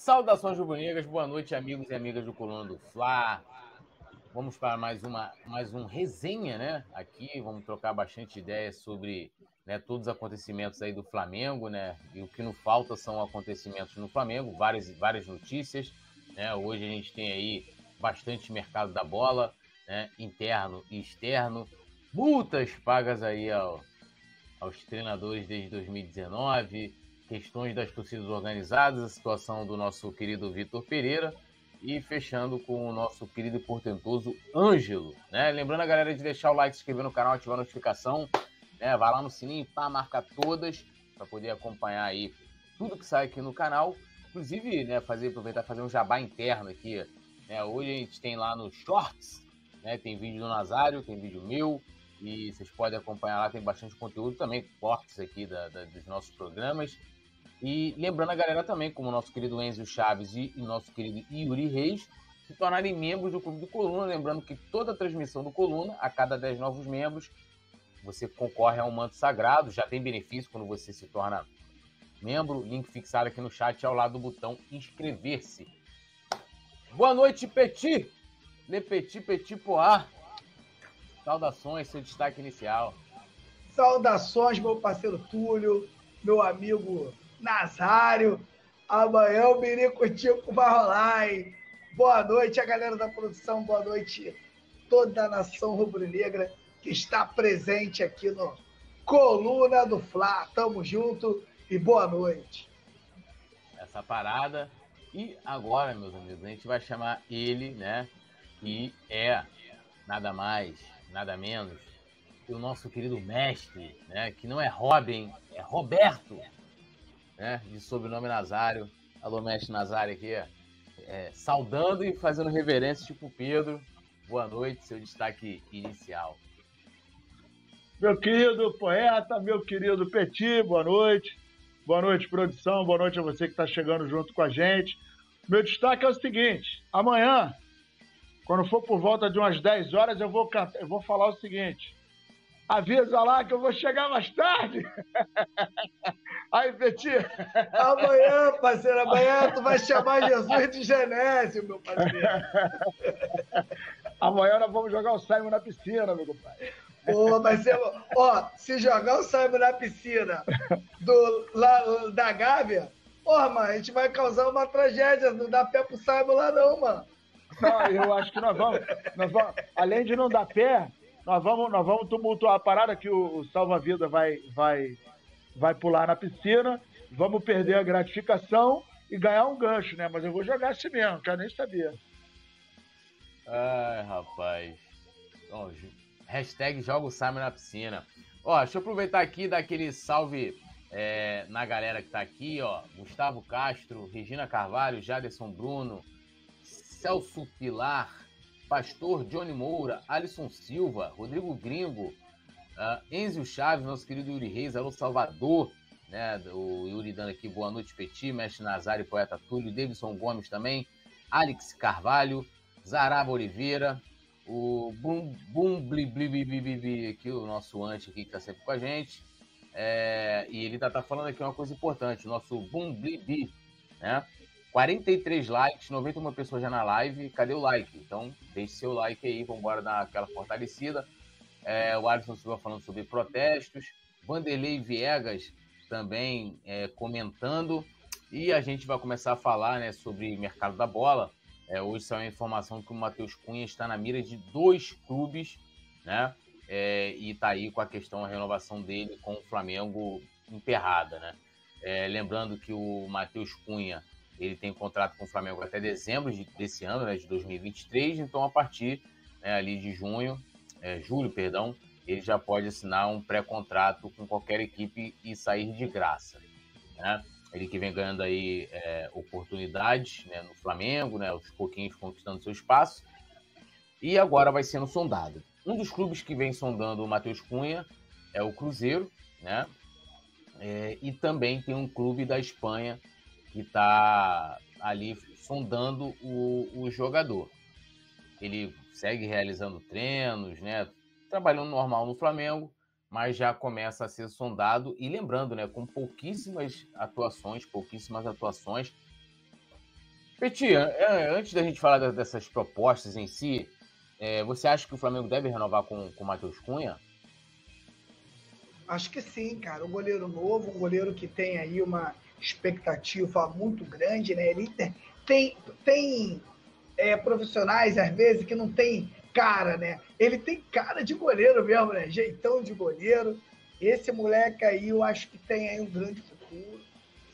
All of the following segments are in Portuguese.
Saudações rubro-negras, boa noite, amigos e amigas do Coluna do Fla. Vamos para mais uma mais um resenha, né? Aqui vamos trocar bastante ideias sobre né, todos os acontecimentos aí do Flamengo, né? E o que não falta são acontecimentos no Flamengo, várias várias notícias, né? Hoje a gente tem aí bastante mercado da bola, né? Interno e externo, multas pagas aí ao, aos treinadores desde 2019, questões das torcidas organizadas, a situação do nosso querido Vitor Pereira e fechando com o nosso querido e portentoso Ângelo, né? Lembrando a galera de deixar o like, se inscrever no canal, ativar a notificação, né? Vai lá no sininho, pá, marca todas para poder acompanhar aí tudo que sai aqui no canal. Inclusive, né, fazer, aproveitar fazer um jabá interno aqui. Né? Hoje a gente tem lá nos shorts, né? Tem vídeo do Nazário, tem vídeo meu, e vocês podem acompanhar lá, tem bastante conteúdo também, cortes aqui da, da, dos nossos programas. E lembrando a galera também, como nosso querido Enzo Chaves e, e nosso querido Yuri Reis, se tornarem membros do Clube do Coluna. Lembrando que toda a transmissão do Coluna, a cada 10 novos membros, você concorre a um manto sagrado. Já tem benefício quando você se torna membro. Link fixado aqui no chat ao lado do botão inscrever-se. Boa noite, Petit! Le Petit Petit. Saudações, seu destaque inicial. Saudações, meu parceiro Túlio, meu amigo Nazário. Amanhã o Mirico vai rolar, hein? Boa noite, a galera da produção, boa noite, toda a nação rubro-negra que está presente aqui no Coluna do Fla. Tamo junto e boa noite. Essa parada. E agora, meus amigos, a gente vai chamar ele, né? Que é nada mais, nada menos que o nosso querido mestre, né? Que não é Robin, é Roberto né? De sobrenome Nazário. Alô, mestre Nazário aqui, é, saudando e fazendo reverência, tipo Pedro. Boa noite, seu destaque inicial. Meu querido poeta, meu querido Petit, boa noite. Boa noite, produção. Boa noite a você que está chegando junto com a gente. Meu destaque é o seguinte: amanhã, quando for por volta de umas 10 horas, eu vou, eu vou falar o seguinte. Avisa lá que eu vou chegar mais tarde. Aí, Petinho. Amanhã, parceiro, amanhã tu vai chamar Jesus de Genésio, meu parceiro. Amanhã nós vamos jogar o Simon na piscina, meu compadre. Pô, mas ó, se jogar o Simon na piscina do, lá, da Gávea, porra, mano, a gente vai causar uma tragédia. Não dá pé pro Simon lá, não, mano. Não, eu acho que nós vamos, nós vamos. Além de não dar pé, nós vamos, nós vamos tumultuar a parada que o, o salva-vida vai, vai, vai pular na piscina, vamos perder a gratificação e ganhar um gancho, né? Mas eu vou jogar assim mesmo, quero nem saber. Ai, rapaz. Bom, hashtag joga o Simon na piscina. Ó, deixa eu aproveitar aqui e dar aquele salve é, na galera que tá aqui, ó. Gustavo Castro, Regina Carvalho, Jaderson Bruno, Celso Pilar, Pastor Johnny Moura, Alisson Silva, Rodrigo Gringo, uh, Enzio Chaves, nosso querido Yuri Reis, alô Salvador, né? O Yuri dando aqui boa noite, Petit, Mestre Nazário, Poeta Túlio, Davidson Gomes também, Alex Carvalho, Zaraba Oliveira, o Bum Bum Bli Bli Bli Bli Bli, Bli aqui, o nosso anti aqui que tá sempre com a gente. É, e ele tá, tá falando aqui uma coisa importante, o nosso Bum Bli Bli, né? 43 likes, 91 pessoas já na live. Cadê o like? Então, deixe seu like aí, vamos embora dar aquela fortalecida. É, o Alisson Silva falando sobre protestos. Vanderlei Viegas também é, comentando. E a gente vai começar a falar né, sobre mercado da bola. É, hoje saiu a informação que o Matheus Cunha está na mira de dois clubes, né? É, e está aí com a questão da renovação dele com o Flamengo emperrada, né? É, lembrando que o Matheus Cunha ele tem contrato com o Flamengo até dezembro de, desse ano, né, de 2023. Então, a partir né, ali de junho, é, julho, perdão, ele já pode assinar um pré-contrato com qualquer equipe e sair de graça. Né? Ele que vem ganhando aí é, oportunidades né, no Flamengo, né, aos pouquinhos conquistando seu espaço, e agora vai sendo sondado. Um dos clubes que vem sondando o Matheus Cunha é o Cruzeiro, né? É, e também tem um clube da Espanha que está ali sondando o, o jogador. Ele segue realizando treinos, né? Trabalhando normal no Flamengo, mas já começa a ser sondado. E lembrando, né? Com pouquíssimas atuações, pouquíssimas atuações, Peti, antes da gente falar dessas propostas em si, é, você acha que o Flamengo deve renovar com o Matheus Cunha? Acho que sim, cara. Um goleiro novo, um goleiro que tem aí uma expectativa muito grande, né? Ele tem, tem é, profissionais, às vezes, que não tem cara, né? Ele tem cara de goleiro mesmo, né? Jeitão de goleiro. Esse moleque aí, eu acho que tem aí um grande futuro.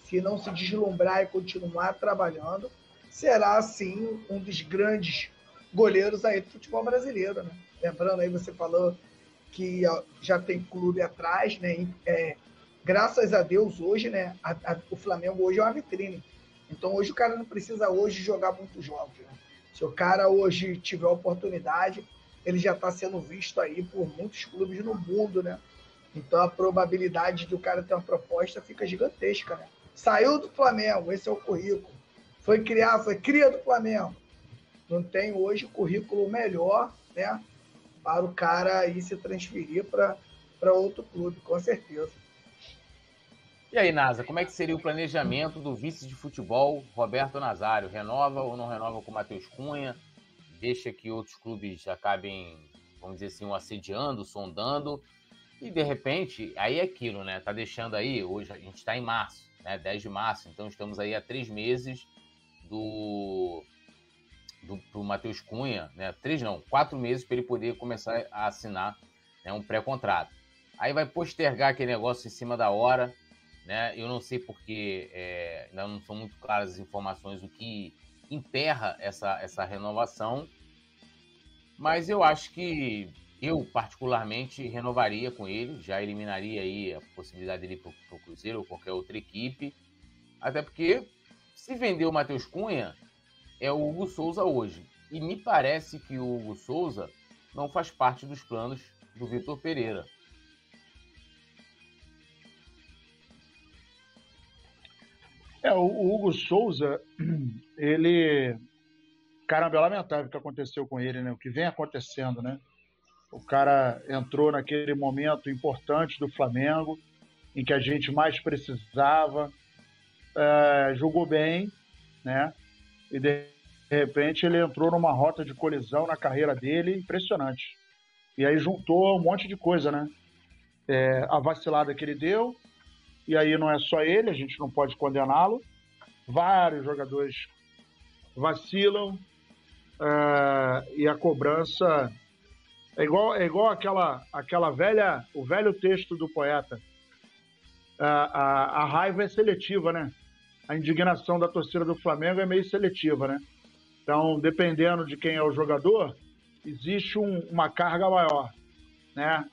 Se não se deslumbrar e continuar trabalhando, será, sim, um dos grandes goleiros aí do futebol brasileiro, né? Lembrando aí, você falou que já tem clube atrás, né? É, graças a Deus, hoje, né? A, a, o Flamengo hoje é uma vitrine. Então, hoje o cara não precisa hoje jogar muitos jogos, né? Se o cara hoje tiver oportunidade, ele já está sendo visto aí por muitos clubes no mundo, né? Então a probabilidade de o cara ter uma proposta fica gigantesca, né? Saiu do Flamengo, esse é o currículo. Foi criar, foi cria do Flamengo. Não tem hoje currículo melhor, né? Para o cara ir se transferir para outro clube, com certeza. E aí, Nasa, como é que seria o planejamento do vice de futebol, Roberto Nazário? Renova ou não renova com o Matheus Cunha? Deixa que outros clubes acabem, vamos dizer assim, o assediando, sondando? E de repente, aí é aquilo, né? Tá deixando aí, hoje a gente está em março, né? 10 de março, então estamos aí há três meses do, do pro Matheus Cunha, né? Três não, quatro meses para ele poder começar a assinar né, um pré-contrato. Aí vai postergar aquele negócio em cima da hora, né? Eu não sei porque é, ainda não são muito claras as informações o que emperra essa, essa renovação, mas eu acho que eu particularmente renovaria com ele, já eliminaria aí a possibilidade dele para o Cruzeiro ou qualquer outra equipe, até porque se vender o Matheus Cunha é o Hugo Souza hoje e me parece que o Hugo Souza não faz parte dos planos do Vitor Pereira. É, o, Hugo Souza, ele. Caramba, é lamentável o que aconteceu com ele, né? O que vem acontecendo, né? O cara entrou naquele momento importante do Flamengo, em que a gente mais precisava, é, jogou bem, né? E de repente ele entrou numa rota de colisão na carreira dele impressionante. E aí juntou um monte de coisa, né? É, a vacilada que ele deu, e aí não é só ele, a gente não pode condená-lo. Vários jogadores vacilam é, e a cobrança é igual, é igual aquela, aquela velha, o velho texto do poeta. A, a, a raiva é seletiva, né? A indignação da torcida do Flamengo é meio seletiva, né? Então, dependendo de quem é o jogador, existe um, uma carga maior, né?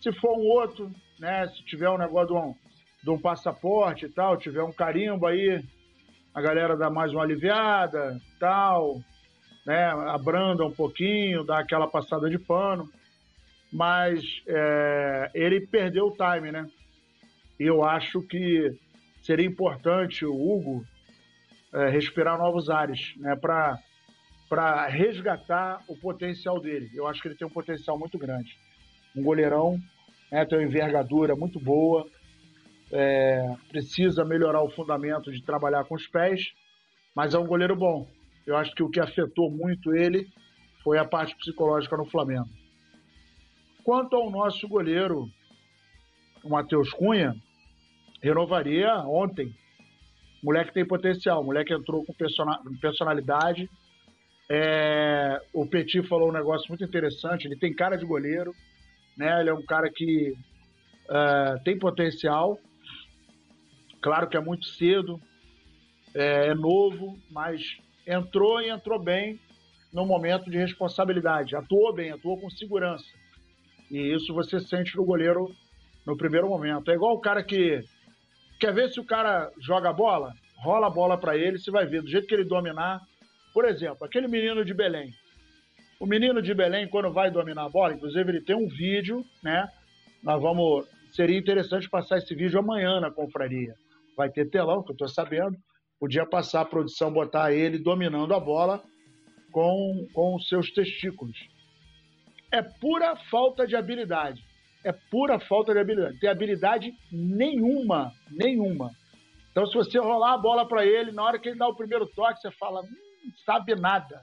Se for um outro, né? Se tiver um negócio de um, de um passaporte e tal, tiver um carimbo aí, a galera dá mais uma aliviada, tal, né, abranda um pouquinho, dá aquela passada de pano, mas é, ele perdeu o time, né? E eu acho que seria importante o Hugo é, respirar novos ares, né, para para resgatar o potencial dele. Eu acho que ele tem um potencial muito grande. Um goleirão, né, tem uma envergadura muito boa, é, precisa melhorar o fundamento de trabalhar com os pés, mas é um goleiro bom. Eu acho que o que afetou muito ele foi a parte psicológica no Flamengo. Quanto ao nosso goleiro, o Matheus Cunha, renovaria ontem. Moleque tem potencial, moleque entrou com personalidade. É, o Petit falou um negócio muito interessante, ele tem cara de goleiro, né? Ele é um cara que é, tem potencial, Claro que é muito cedo, é, é novo, mas entrou e entrou bem no momento de responsabilidade. Atuou bem, atuou com segurança. E isso você sente no goleiro no primeiro momento. É igual o cara que quer ver se o cara joga a bola, rola a bola para ele, você vai ver do jeito que ele dominar. Por exemplo, aquele menino de Belém. O menino de Belém, quando vai dominar a bola, inclusive ele tem um vídeo, né? Nós vamos. Seria interessante passar esse vídeo amanhã na confraria vai ter telão, que eu estou sabendo. Podia passar a produção, botar ele dominando a bola com, com os seus testículos. É pura falta de habilidade. É pura falta de habilidade. Tem habilidade nenhuma, nenhuma. Então, se você rolar a bola para ele, na hora que ele dá o primeiro toque, você fala, hum, sabe nada.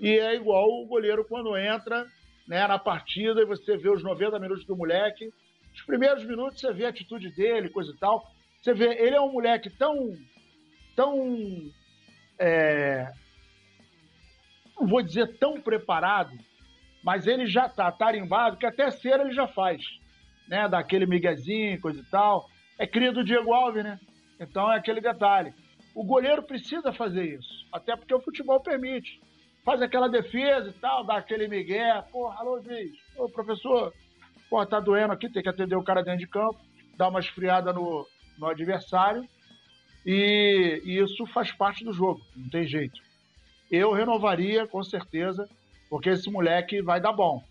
E é igual o goleiro quando entra né, na partida e você vê os 90 minutos do moleque. Os primeiros minutos você vê a atitude dele, coisa e tal. Você vê, ele é um moleque tão. tão. É, não vou dizer tão preparado, mas ele já tá tarimbado, que até cera ele já faz. Né, daquele miguezinho, coisa e tal. É cria do Diego Alves, né? Então é aquele detalhe. O goleiro precisa fazer isso, até porque o futebol permite. Faz aquela defesa e tal, dá aquele migué. Porra, alô, juiz. Ô, professor, porra, tá doendo aqui, tem que atender o cara dentro de campo, dar uma esfriada no, no adversário. E, e isso faz parte do jogo, não tem jeito. Eu renovaria, com certeza, porque esse moleque vai dar bom.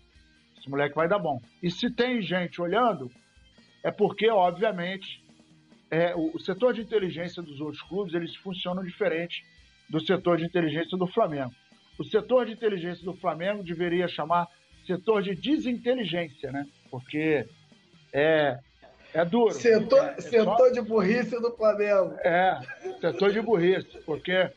Esse moleque vai dar bom. E se tem gente olhando, é porque, obviamente, é, o, o, setor de inteligência dos outros clubes eles funcionam diferente do setor de inteligência do Flamengo. O setor de inteligência do Flamengo deveria chamar setor de desinteligência, né? Porque é, é duro. Setor, é, é setor só... de burrice do Flamengo. É, setor de burrice. Porque,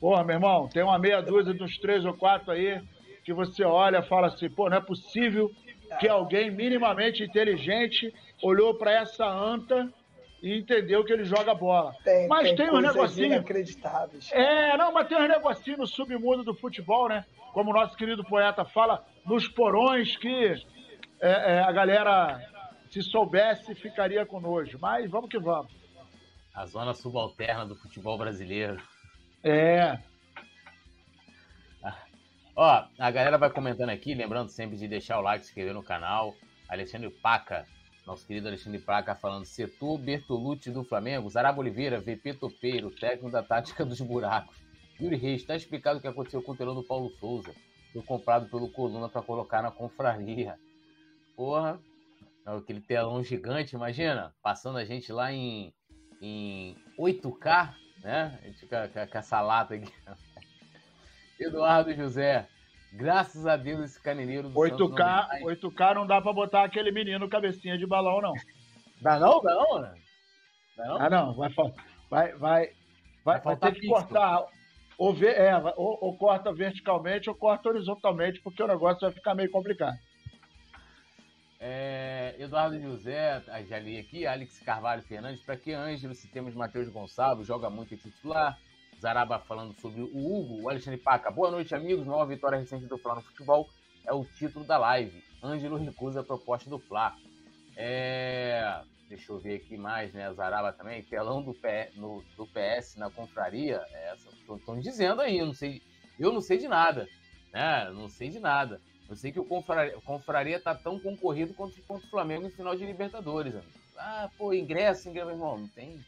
porra, meu irmão, tem uma meia dúzia dos três ou quatro aí que você olha e fala assim, pô, não é possível que alguém minimamente inteligente olhou para essa anta e entendeu que ele joga bola. Tem, mas tem, tem uns negocinhos. inacreditáveis. É, não, mas tem uns negocinhos no submundo do futebol, né? Como o nosso querido poeta fala, nos porões que é, é, a galera, se soubesse, ficaria com nojo. Mas vamos que vamos. A zona subalterna do futebol brasileiro. É. Ó, a galera vai comentando aqui, lembrando sempre de deixar o like, se inscrever no canal. Alexandre Paca nosso querido Alexandre Praca falando setor Bertolucci do Flamengo, Zarabo Oliveira, VP Topeiro, técnico da tática dos buracos. Yuri Reis, está explicado o que aconteceu com o telão do Paulo Souza. Foi comprado pelo Coluna para colocar na confraria. Porra, aquele telão gigante, imagina, passando a gente lá em, em 8K, né? A gente com, com essa lata aqui. Eduardo José, Graças a Deus esse caneneiro do 8K, não 8K não dá pra botar aquele menino cabecinha de balão, não. Dá não? Dá não, né? Dá não? Ah, não. Vai, vai, vai, vai, vai ter que pista. cortar. Ou, ver, é, ou, ou, corta verticalmente ou corta horizontalmente, porque o negócio vai ficar meio complicado. É, Eduardo José, já li aqui, Alex Carvalho Fernandes, para que Ângelo, se temos Matheus Gonçalves, joga muito em titular. Zaraba falando sobre o Hugo, o Alexandre Paca. Boa noite, amigos. Nova vitória recente do Fla no futebol é o título da live. Ângelo recusa a proposta do Fla. É... Deixa eu ver aqui mais, né? Zaraba também. Telão do, P... no... do PS na confraria. É, Estão dizendo aí, eu não sei. Eu não sei de nada. Né? Não sei de nada. Eu sei que o confraria, confraria tá tão concorrido quanto, quanto o Flamengo em final de Libertadores. Amigo. Ah, pô, ingresso, ingresso, irmão. Não tem,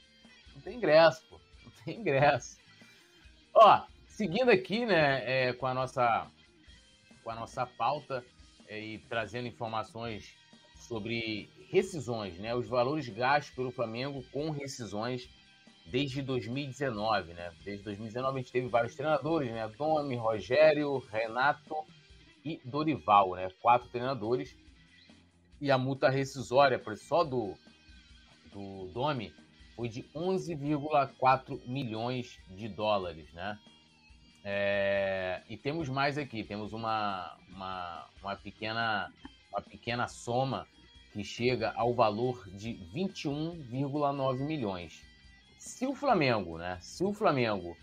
não tem ingresso, pô. Não tem ingresso. Ó, seguindo aqui, né, é, com a nossa com a nossa pauta é, e trazendo informações sobre rescisões, né, os valores gastos pelo Flamengo com rescisões desde 2019, né? Desde 2019 a gente teve vários treinadores, né? Domi, Rogério, Renato e Dorival, né? Quatro treinadores. E a multa rescisória só do, do Domi foi de 11,4 milhões de dólares, né? É, e temos mais aqui, temos uma, uma, uma, pequena, uma pequena soma que chega ao valor de 21,9 milhões. Se o Flamengo, né? Se o Flamengo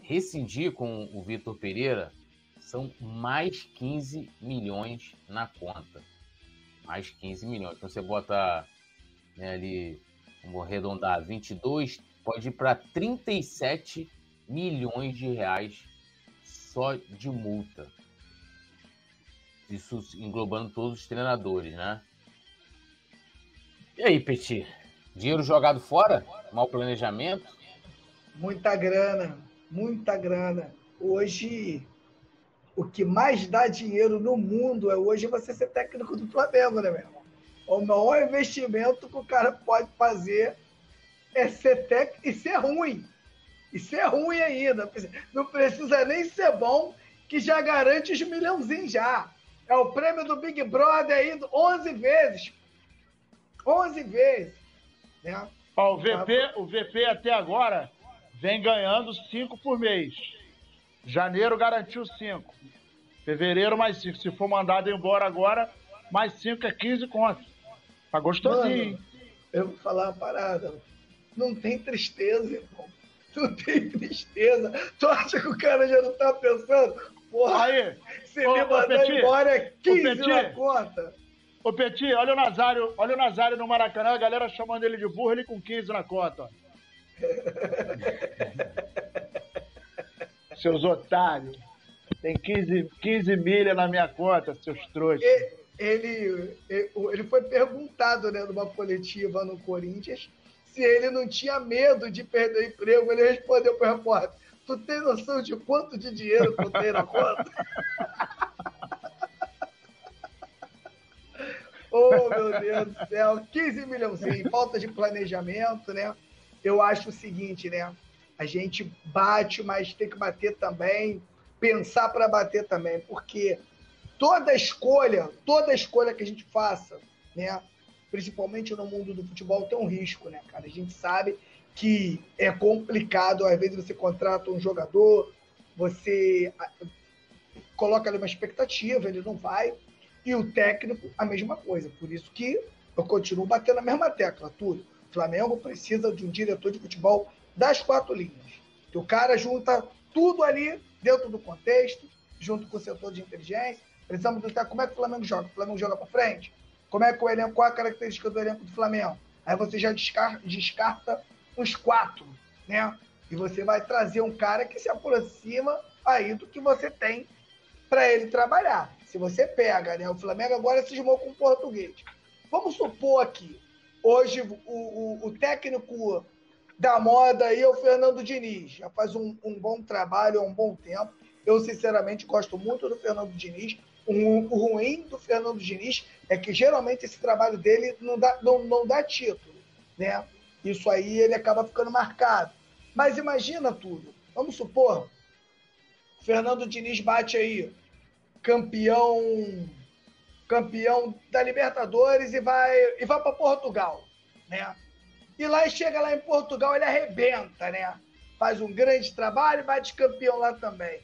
rescindir com o Vitor Pereira, são mais 15 milhões na conta. Mais 15 milhões. Então você bota né, ali vamos arredondar, 22, pode ir para 37 milhões de reais só de multa. Isso englobando todos os treinadores, né? E aí, Petit? Dinheiro jogado fora? Mal planejamento? Muita grana, muita grana. Hoje, o que mais dá dinheiro no mundo é hoje você ser técnico do Flamengo, né, meu irmão? O maior investimento que o cara pode fazer é ser técnico e ser ruim. E ser ruim ainda. Não precisa nem ser bom, que já garante os milhãozinhos já. É o prêmio do Big Brother aí 11 vezes. 11 vezes. Né? Ó, o, VP, o VP até agora vem ganhando 5 por mês. Janeiro garantiu 5. Fevereiro mais 5. Se for mandado embora agora, mais 5 é 15 contas. Tá gostosinho. Mano, eu vou falar uma parada. Não tem tristeza, irmão. Não tem tristeza. Tu acha que o cara já não tá pensando? Porra, aí, se me mandar embora é 15 na conta. Ô, Petit, olha o Nazário, olha o Nazário no Maracanã, a galera chamando ele de burro, ele com 15 na conta. Seus otários. Tem 15, 15 milha na minha conta, seus trouxas. Ele, ele, foi perguntado né, numa coletiva no Corinthians se ele não tinha medo de perder o emprego. Ele respondeu para o repórter: Tu tem noção de quanto de dinheiro tu tem na conta? oh, meu Deus do céu, 15 milhões, falta de planejamento, né? Eu acho o seguinte, né? A gente bate, mas tem que bater também, pensar para bater também, porque toda escolha, toda escolha que a gente faça, né? Principalmente no mundo do futebol, tem um risco, né, cara? A gente sabe que é complicado, às vezes você contrata um jogador, você coloca ali uma expectativa, ele não vai, e o técnico, a mesma coisa. Por isso que eu continuo batendo a mesma tecla, tudo. Flamengo precisa de um diretor de futebol das quatro linhas. Que o cara junta tudo ali dentro do contexto, junto com o setor de inteligência. Precisamos do como é que o Flamengo joga. O Flamengo joga para frente? Como é que o elenco, qual a característica do elenco do Flamengo? Aí você já descarta, descarta os quatro, né? E você vai trazer um cara que se aproxima aí do que você tem para ele trabalhar. Se você pega, né? O Flamengo agora se esmou com o português. Vamos supor aqui, hoje o, o, o, técnico da moda aí é o Fernando Diniz. Já faz um, um, bom trabalho há um bom tempo. Eu, sinceramente, gosto muito do Fernando Diniz. O, ruim do Fernando Diniz é que geralmente esse trabalho dele não dá, não, não dá título, né? Isso aí ele acaba ficando marcado. Mas imagina tudo. Vamos supor, Fernando Diniz bate aí, campeão campeão da Libertadores e vai e vai para Portugal, né? E lá chega lá em Portugal, ele arrebenta, né? Faz um grande trabalho e bate campeão lá também.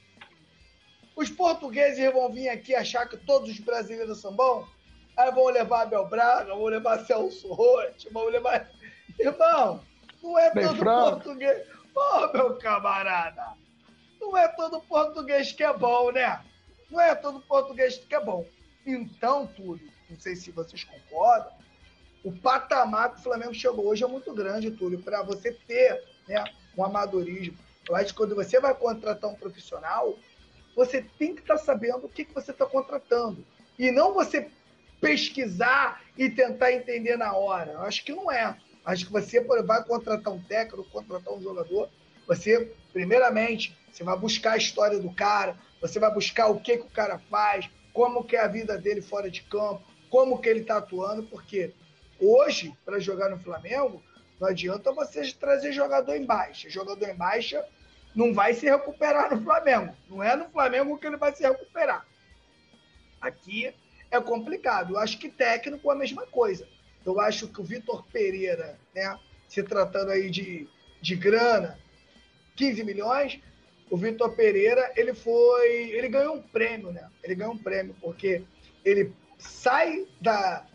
Os portugueses vão vir aqui achar que todos os brasileiros são bons? Aí vão levar Abel Braga, vão levar Celso Rotti, vão levar Irmão, não é todo português. Ô, oh, meu camarada, não é todo português que é bom, né? Não é todo português que é bom. Então, Túlio, não sei se vocês concordam, o patamar que o Flamengo chegou hoje é muito grande, Túlio, para você ter né, um amadorismo. Eu acho que quando você vai contratar um profissional, você tem que estar tá sabendo o que, que você está contratando. E não você pesquisar e tentar entender na hora. Eu acho que não é. Acho que você vai contratar um técnico, contratar um jogador, você, primeiramente, você vai buscar a história do cara, você vai buscar o que, que o cara faz, como que é a vida dele fora de campo, como que ele está atuando, porque hoje, para jogar no Flamengo, não adianta você trazer jogador em baixa. Jogador em baixa não vai se recuperar no Flamengo. Não é no Flamengo que ele vai se recuperar. Aqui é complicado. Eu acho que técnico é a mesma coisa. Eu acho que o Vitor Pereira, né, se tratando aí de, de grana, 15 milhões, o Vitor Pereira, ele foi, ele ganhou um prêmio, né? Ele ganhou um prêmio porque ele sai da,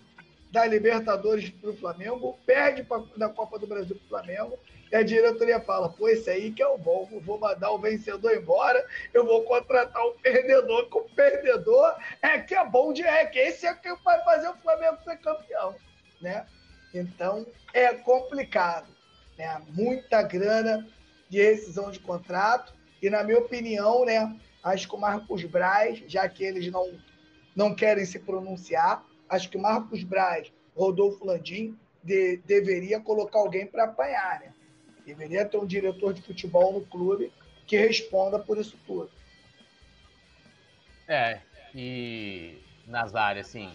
da Libertadores para o Flamengo, perde pra, da Copa do Brasil para o Flamengo, e a diretoria fala: pô, esse aí que é o bom, vou mandar o vencedor embora, eu vou contratar o perdedor, que o perdedor é que é bom de é, esse é que vai fazer o Flamengo ser campeão né? Então é complicado, né? Muita grana de rescisão de contrato e na minha opinião, né? Acho que o Marcos Braz, já que eles não não querem se pronunciar, acho que Marcos Braz, Rodolfo Landim de, deveria colocar alguém para apanhar, né? Deveria ter um diretor de futebol no clube que responda por isso tudo. É, e Nazário, assim,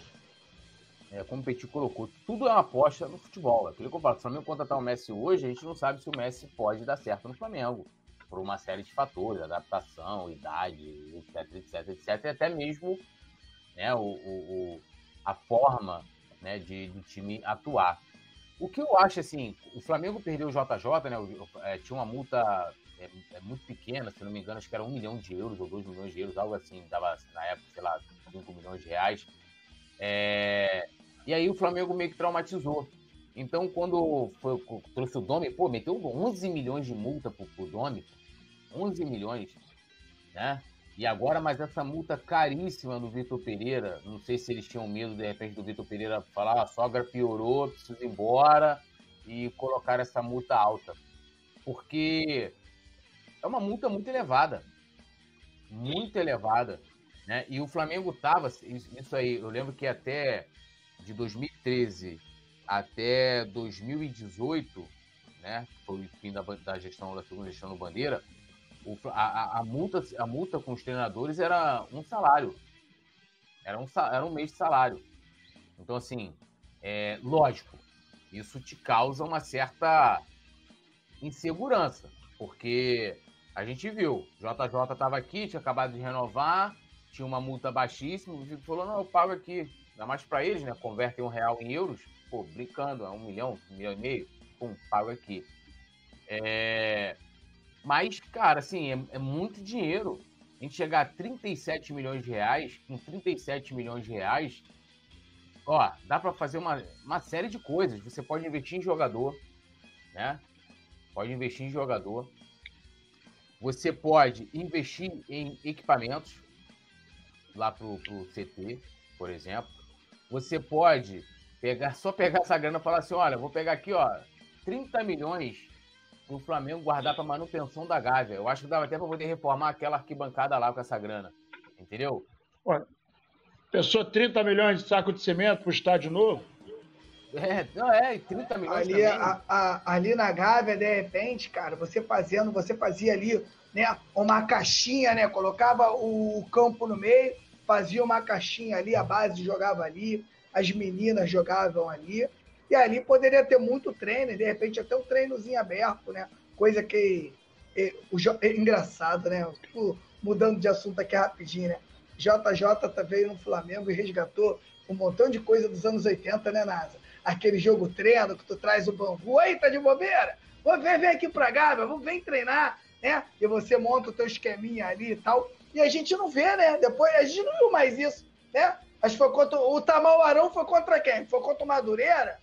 é, como o Petit colocou, tudo é uma aposta no futebol. Aquilo que eu se Flamengo contratar o Messi hoje, a gente não sabe se o Messi pode dar certo no Flamengo, por uma série de fatores, adaptação, idade, etc, etc, etc, e até mesmo né, o, o a forma né, de, do time atuar. O que eu acho, assim, o Flamengo perdeu o JJ, né? É, tinha uma multa é, é, muito pequena, se não me engano, acho que era um milhão de euros ou dois milhões de euros, algo assim, dava na época, sei lá, 5 milhões de reais. É, e aí o Flamengo meio que traumatizou. Então, quando foi, trouxe o Domi, pô, meteu 11 milhões de multa pro, pro Domi. 11 milhões, né? E agora, mas essa multa caríssima do Vitor Pereira, não sei se eles tinham medo, de repente, do Vitor Pereira falar, a sogra piorou, preciso ir embora, e colocar essa multa alta. Porque é uma multa muito elevada. Muito elevada. Né? E o Flamengo tava, isso aí, eu lembro que até de 2013 até 2018, né, foi o fim da, da gestão da segunda gestão do Bandeira, o, a, a, multa, a multa com os treinadores era um salário. Era um, era um mês de salário. Então, assim, é, lógico, isso te causa uma certa insegurança, porque a gente viu, JJ estava aqui, tinha acabado de renovar, tinha uma multa baixíssima, o Vitor falou, não, eu pago aqui, ainda mais para eles, né, convertem um real em euros, pô, brincando, é um milhão, um milhão e meio, pum, pago aqui. É... Mas, cara, assim, é, é, muito dinheiro. A gente chegar a 37 milhões de reais, com 37 milhões de reais, ó, dá para fazer uma, uma série de coisas. Você pode investir em jogador, né? Pode investir em jogador. Você pode investir em equipamentos lá pro, pro CT, por exemplo. Você pode pegar, só pegar essa grana e falar assim, olha, vou pegar aqui, ó, 30 milhões pro Flamengo guardar para manutenção da Gávea. Eu acho que dava até para poder reformar aquela arquibancada lá com essa grana. Entendeu? Olha, pensou 30 milhões de saco de cimento pro estádio novo? É, não, é, 30 milhões ali, a, a, ali na Gávea, de repente, cara, você fazendo, você fazia ali, né, uma caixinha, né, colocava o campo no meio, fazia uma caixinha ali, a base jogava ali, as meninas jogavam ali, e ali poderia ter muito treino, de repente até um treinozinho aberto, né, coisa que é, o, é engraçado, né, tipo, mudando de assunto aqui rapidinho, né, JJ veio no Flamengo e resgatou um montão de coisa dos anos 80, né, NASA? aquele jogo treino que tu traz o bambu, aí tá de bobeira, ver, vem aqui pra Gávea, vem treinar, né? E você monta o teu esqueminha ali e tal. E a gente não vê, né? Depois a gente não viu mais isso, né? Acho que foi contra o Tamauarão foi contra quem? Foi contra o Madureira?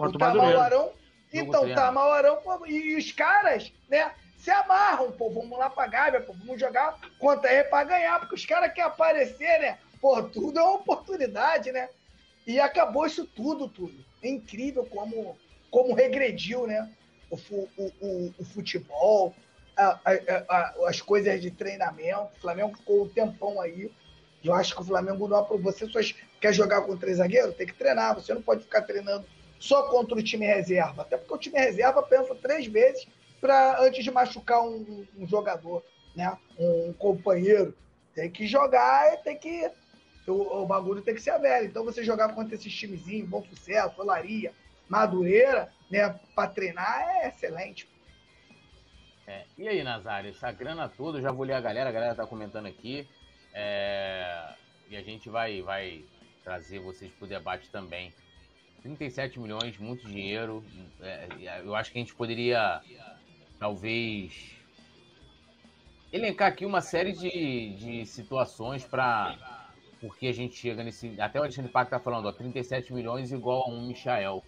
Contra o Tamauarão. Então, o Tamauarão e os caras, né? Se amarram, pô, vamos lá pra Gávea, pô, vamos jogar contra ele pra ganhar, porque os caras querem aparecer, né? Pô, tudo é uma oportunidade, né? E acabou isso tudo, tudo. É incrível como, como regrediu, né? O, o, o, o futebol, a, a, a, as coisas de treinamento. O Flamengo ficou um tempão aí. Eu acho que o Flamengo não aprovou. Você só quer jogar com três zagueiros? Tem que treinar. Você não pode ficar treinando só contra o time reserva. Até porque o time reserva pensa três vezes para antes de machucar um, um, jogador, né? um companheiro. Tem que jogar e tem que o, o bagulho tem que ser a velha. Então você jogar contra esses timezinhos, Bom Sucesso, Olaria, Madureira, né, para treinar é excelente. É, e aí, Nazário, essa grana toda, já vou ler a galera, a galera tá comentando aqui. É, e a gente vai, vai trazer vocês pro debate também. 37 milhões, muito dinheiro. É, eu acho que a gente poderia, talvez, elencar aqui uma série de, de situações para porque a gente chega nesse. Até o Alexandre Paco tá falando, ó, 37 milhões igual a um Michael.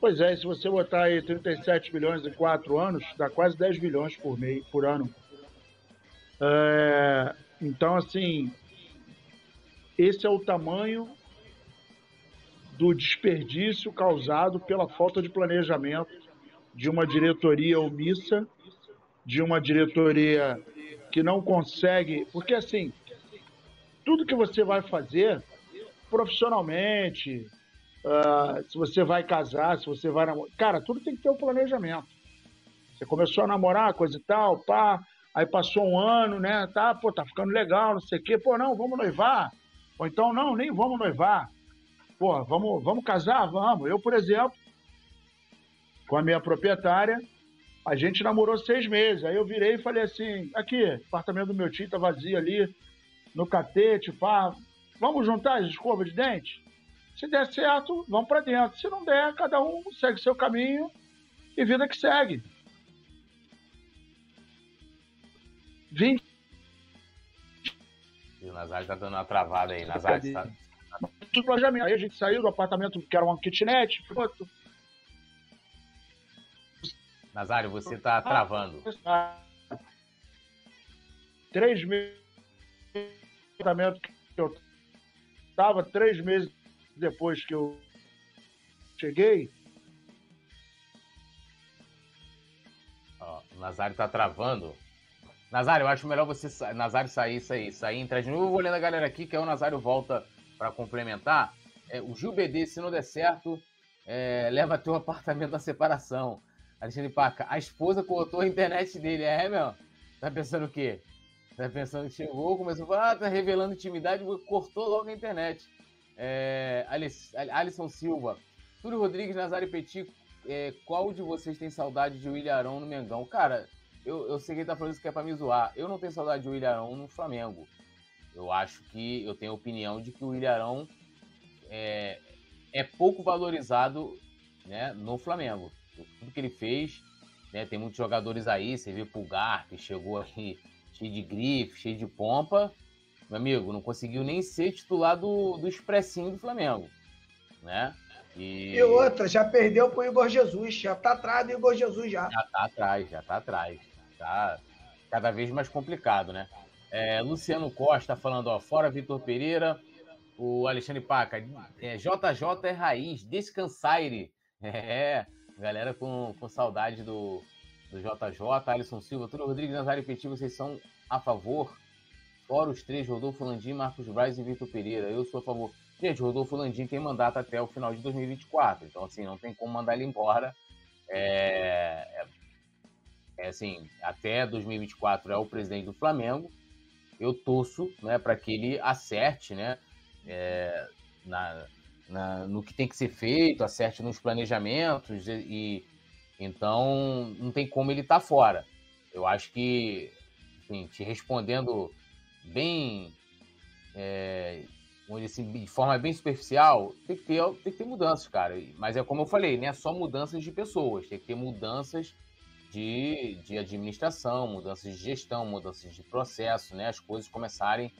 Pois é, se você botar aí 37 milhões em 4 anos, dá quase 10 milhões por, mês, por ano. É, então, assim, esse é o tamanho do desperdício causado pela falta de planejamento de uma diretoria omissa, de uma diretoria que não consegue. Porque, assim, tudo que você vai fazer profissionalmente, uh, se você vai casar, se você vai namorar. Cara, tudo tem que ter um planejamento. Você começou a namorar, coisa e tal, pá, aí passou um ano, né? Tá, pô, tá ficando legal, não sei o quê. Pô, não, vamos noivar. Ou então, não, nem vamos noivar. Pô, vamos, vamos casar? Vamos. Eu, por exemplo, com a minha proprietária, a gente namorou seis meses. Aí eu virei e falei assim: aqui, apartamento do meu tio tá vazio ali, no catete, pá. Vamos juntar as escovas de dente? Se der certo, vamos para dentro. Se não der, cada um segue seu caminho e vida que segue. 20. E o Nazário tá dando uma travada aí. Nazário tá... Aí a gente saiu do apartamento que era uma kitnet, pronto. Nazário, você tá travando. Três meses apartamento que eu estava, três meses depois que eu cheguei. Ó, o Nazário tá travando. Nazário, eu acho melhor você Nazário sair, sair, sair, entrar de novo. Eu vou lendo a galera aqui, que aí o Nazário volta para complementar. É, o Gil BD, se não der certo, é, leva teu apartamento na separação. Alexandre Paca, a esposa cortou a internet dele. É, meu? Tá pensando o quê? Tá pensando que chegou, começou a falar, ah, tá revelando intimidade, cortou logo a internet. É, Alisson Silva, Túlio Rodrigues, Nazário Petit, é, qual de vocês tem saudade de William Arão no Mengão? Cara, eu, eu sei que ele tá falando isso que é pra me zoar. Eu não tenho saudade de William Arão no Flamengo. Eu acho que eu tenho a opinião de que o William Arão é, é pouco valorizado né, no Flamengo. Tudo que ele fez, né, tem muitos jogadores aí, você vê Pulgar, que chegou aqui cheio de grife, cheio de pompa. Meu amigo, não conseguiu nem ser titular do, do expressinho do Flamengo. Né? E... e outra, já perdeu pro Igor Jesus, já tá atrás do Igor Jesus já. Já tá atrás, já tá atrás. Tá cada vez mais complicado, né? É, Luciano Costa falando, ó, fora Vitor Pereira, o Alexandre Paca, é, JJ é raiz, descansaire. É, galera com, com saudade do, do JJ, Alisson Silva, Túlio Rodrigues, Nazário Petit, vocês são a favor? Fora os três, Rodolfo Landim, Marcos Braz e Vitor Pereira. Eu sou a favor. Gente, Rodolfo Landim tem mandato até o final de 2024, então assim, não tem como mandar ele embora. É, é, é assim, até 2024 é o presidente do Flamengo. Eu torço né, para que ele acerte né, é, na, na, no que tem que ser feito, acerte nos planejamentos e, então, não tem como ele estar tá fora. Eu acho que, enfim, te respondendo bem, é, assim, de forma bem superficial, tem que, ter, tem que ter mudanças, cara. Mas é como eu falei, não é só mudanças de pessoas, tem que ter mudanças de, de administração, mudanças de gestão, mudanças de processo, né? As coisas começarem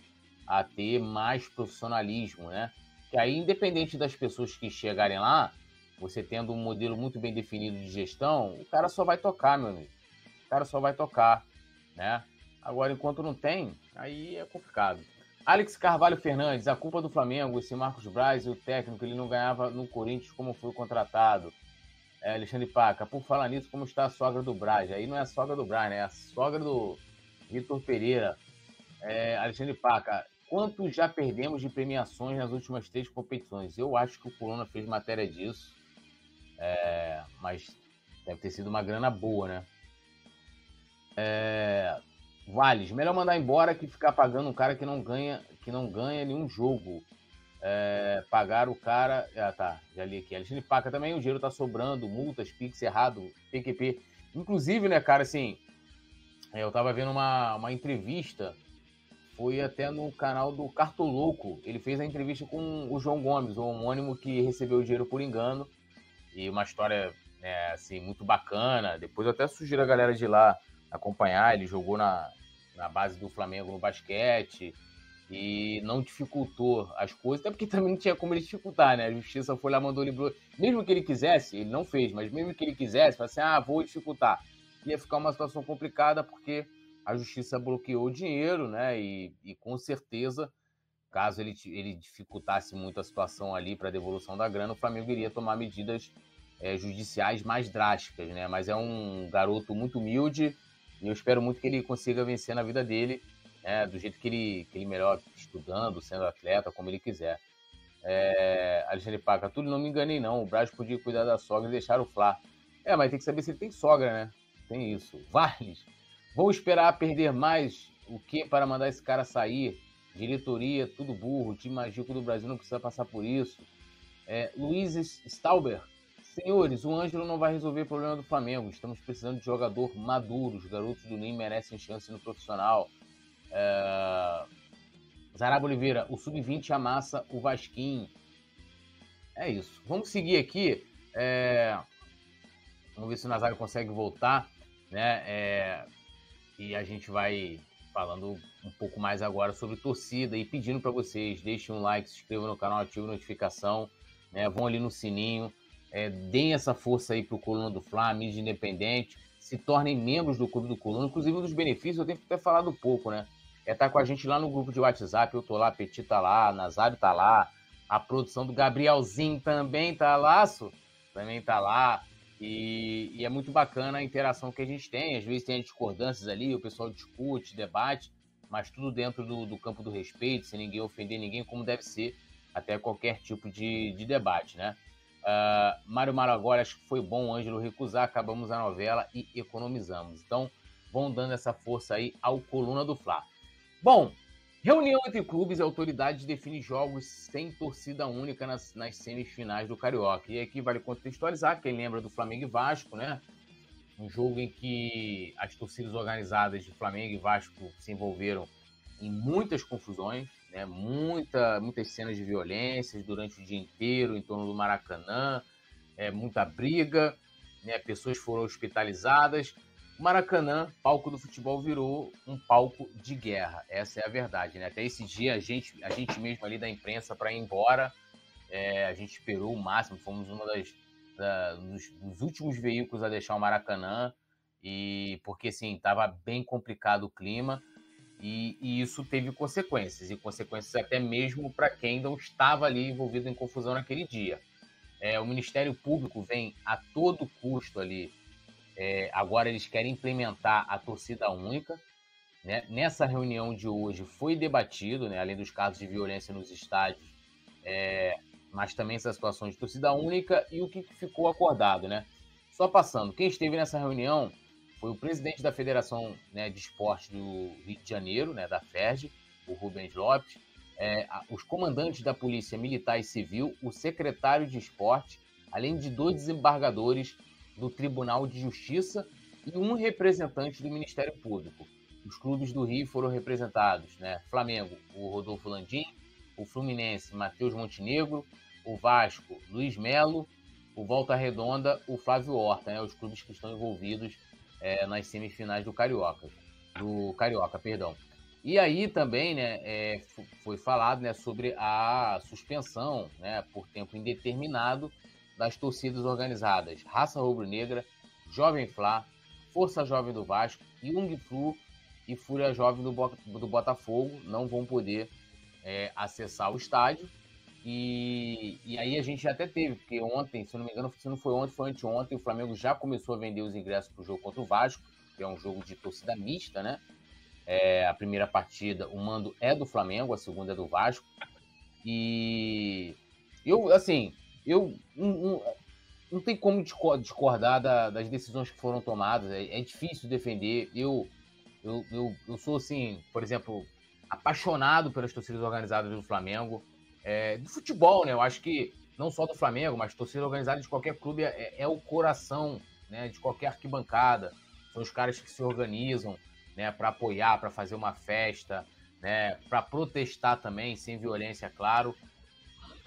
a ter mais profissionalismo, né? Que aí, independente das pessoas que chegarem lá, você tendo um modelo muito bem definido de gestão, o cara só vai tocar, meu amigo. O cara só vai tocar, né? Agora, enquanto não tem, aí é complicado. Alex Carvalho Fernandes, a culpa do Flamengo, esse Marcos Braz o técnico, ele não ganhava no Corinthians como foi contratado. É, Alexandre Paca, por falar nisso, como está a sogra do Braz? Aí não é a sogra do Braz, né? É a sogra do Vitor Pereira. É, Alexandre Paca, quanto já perdemos de premiações nas últimas três competições? Eu acho que o Coluna fez matéria disso. É, mas deve ter sido uma grana boa, né? É, Vales, melhor mandar embora que ficar pagando um cara que não ganha, que não ganha nenhum jogo. É, pagar o cara. Ah, tá, já li aqui. Alexandre Paca também, o dinheiro tá sobrando, multas, Pix errado, PQP. Inclusive, né, cara, assim, eu tava vendo uma, uma entrevista, foi até no canal do Cartoloco. Ele fez a entrevista com o João Gomes, o homônimo que recebeu o dinheiro por engano e uma história né, assim, muito bacana. Depois eu até sugiro a galera de lá acompanhar. Ele jogou na, na base do Flamengo no basquete e não dificultou as coisas, até porque também não tinha como ele dificultar, né? A justiça foi lá, mandou ele. Mesmo que ele quisesse, ele não fez, mas mesmo que ele quisesse, falou assim: ah, vou dificultar. Ia ficar uma situação complicada porque a justiça bloqueou o dinheiro, né? E, e com certeza, caso ele, ele dificultasse muito a situação ali para a devolução da grana, o Flamengo iria tomar medidas é, judiciais mais drásticas, né? Mas é um garoto muito humilde e eu espero muito que ele consiga vencer na vida dele, né? do jeito que ele, que ele melhor, estudando, sendo atleta, como ele quiser. É, Alexandre Paca, tudo não me enganei não, o Braz podia cuidar da sogra e deixar o Flá. É, mas tem que saber se ele tem sogra, né? Tem isso. Vales, vou esperar perder mais o que para mandar esse cara sair? Diretoria, tudo burro, o time mágico do Brasil não precisa passar por isso. É, Luiz Stauber, Senhores, o Ângelo não vai resolver o problema do Flamengo. Estamos precisando de jogador maduro. Os garotos do NEM merecem chance no profissional. É... Zaraba Oliveira, o Sub-20 amassa o Vasquinho. É isso. Vamos seguir aqui. É... Vamos ver se o Nazário consegue voltar, né? É... E a gente vai falando um pouco mais agora sobre torcida e pedindo para vocês, deixem um like, se inscrevam no canal, ativem a notificação, né? Vão ali no sininho, é, deem essa força aí pro Coluna do Fla, mídia independente, se tornem membros do Clube do Coluna, inclusive um dos benefícios, eu tenho ter falado pouco, né? É estar tá com a gente lá no grupo de WhatsApp, eu tô lá, Petit tá lá, Nazário tá lá, a produção do Gabrielzinho também tá lá, também tá lá, e, e, é muito bacana a interação que a gente tem. Às vezes tem discordâncias ali, o pessoal discute, debate, mas tudo dentro do, do campo do respeito, sem ninguém ofender ninguém, como deve ser até qualquer tipo de, de debate, né? Uh, Mário Maragora, acho que foi bom Ângelo recusar, acabamos a novela e economizamos. Então, vão dando essa força aí ao Coluna do Fla. Bom, Reunião entre clubes e autoridades define jogos sem torcida única nas, nas semifinais do Carioca. E aqui vale contextualizar, quem lembra do Flamengo e Vasco, né? Um jogo em que as torcidas organizadas de Flamengo e Vasco se envolveram em muitas confusões, né? Muita, muitas cenas de violências durante o dia inteiro em torno do Maracanã, é, muita briga, né? pessoas foram hospitalizadas. Maracanã, palco do futebol, virou um palco de guerra. Essa é a verdade, né? Até esse dia, a gente, a gente mesmo ali da imprensa para ir embora, é, a gente esperou o máximo, fomos uma das, da, dos, dos, últimos veículos a deixar o Maracanã, e porque assim, estava bem complicado o clima, e, e, isso teve consequências, e consequências até mesmo para quem não estava ali envolvido em confusão naquele dia. É, o Ministério Público vem a todo custo ali é, agora eles querem implementar a torcida única. Né? Nessa reunião de hoje foi debatido, né, além dos casos de violência nos estádios, é, mas também essa situação de torcida única e o que ficou acordado. Né? Só passando, quem esteve nessa reunião foi o presidente da Federação né, de Esporte do Rio de Janeiro, né, da FERJ, o Rubens Lopes, é, os comandantes da Polícia Militar e Civil, o secretário de Esporte, além de dois desembargadores do Tribunal de Justiça e um representante do Ministério Público. Os clubes do Rio foram representados, né? Flamengo, o Rodolfo Landim, o Fluminense, Matheus Montenegro, o Vasco, Luiz Melo, o Volta Redonda, o Flávio Horta, né? Os clubes que estão envolvidos é, nas semifinais do Carioca, do Carioca, perdão. E aí também, né, é, foi falado, né, sobre a suspensão, né, por tempo indeterminado das torcidas organizadas Raça Rubro-Negra, Jovem Flá, Força Jovem do Vasco, Jung Flu e Fúria Jovem do, do Botafogo não vão poder é, acessar o estádio. E, e aí a gente até teve, porque ontem, se não me engano, se não foi ontem, foi anteontem, o Flamengo já começou a vender os ingressos para o jogo contra o Vasco, que é um jogo de torcida mista, né? É, a primeira partida, o mando é do Flamengo, a segunda é do Vasco. E eu, assim, eu não, não tem como discordar da, das decisões que foram tomadas. É, é difícil defender. Eu, eu, eu, eu, sou, assim, por exemplo, apaixonado pelas torcidas organizadas do Flamengo. É, do futebol, né? Eu acho que não só do Flamengo, mas torcida organizada de qualquer clube é, é o coração né, de qualquer arquibancada. São os caras que se organizam né, para apoiar, para fazer uma festa, né, para protestar também, sem violência, claro.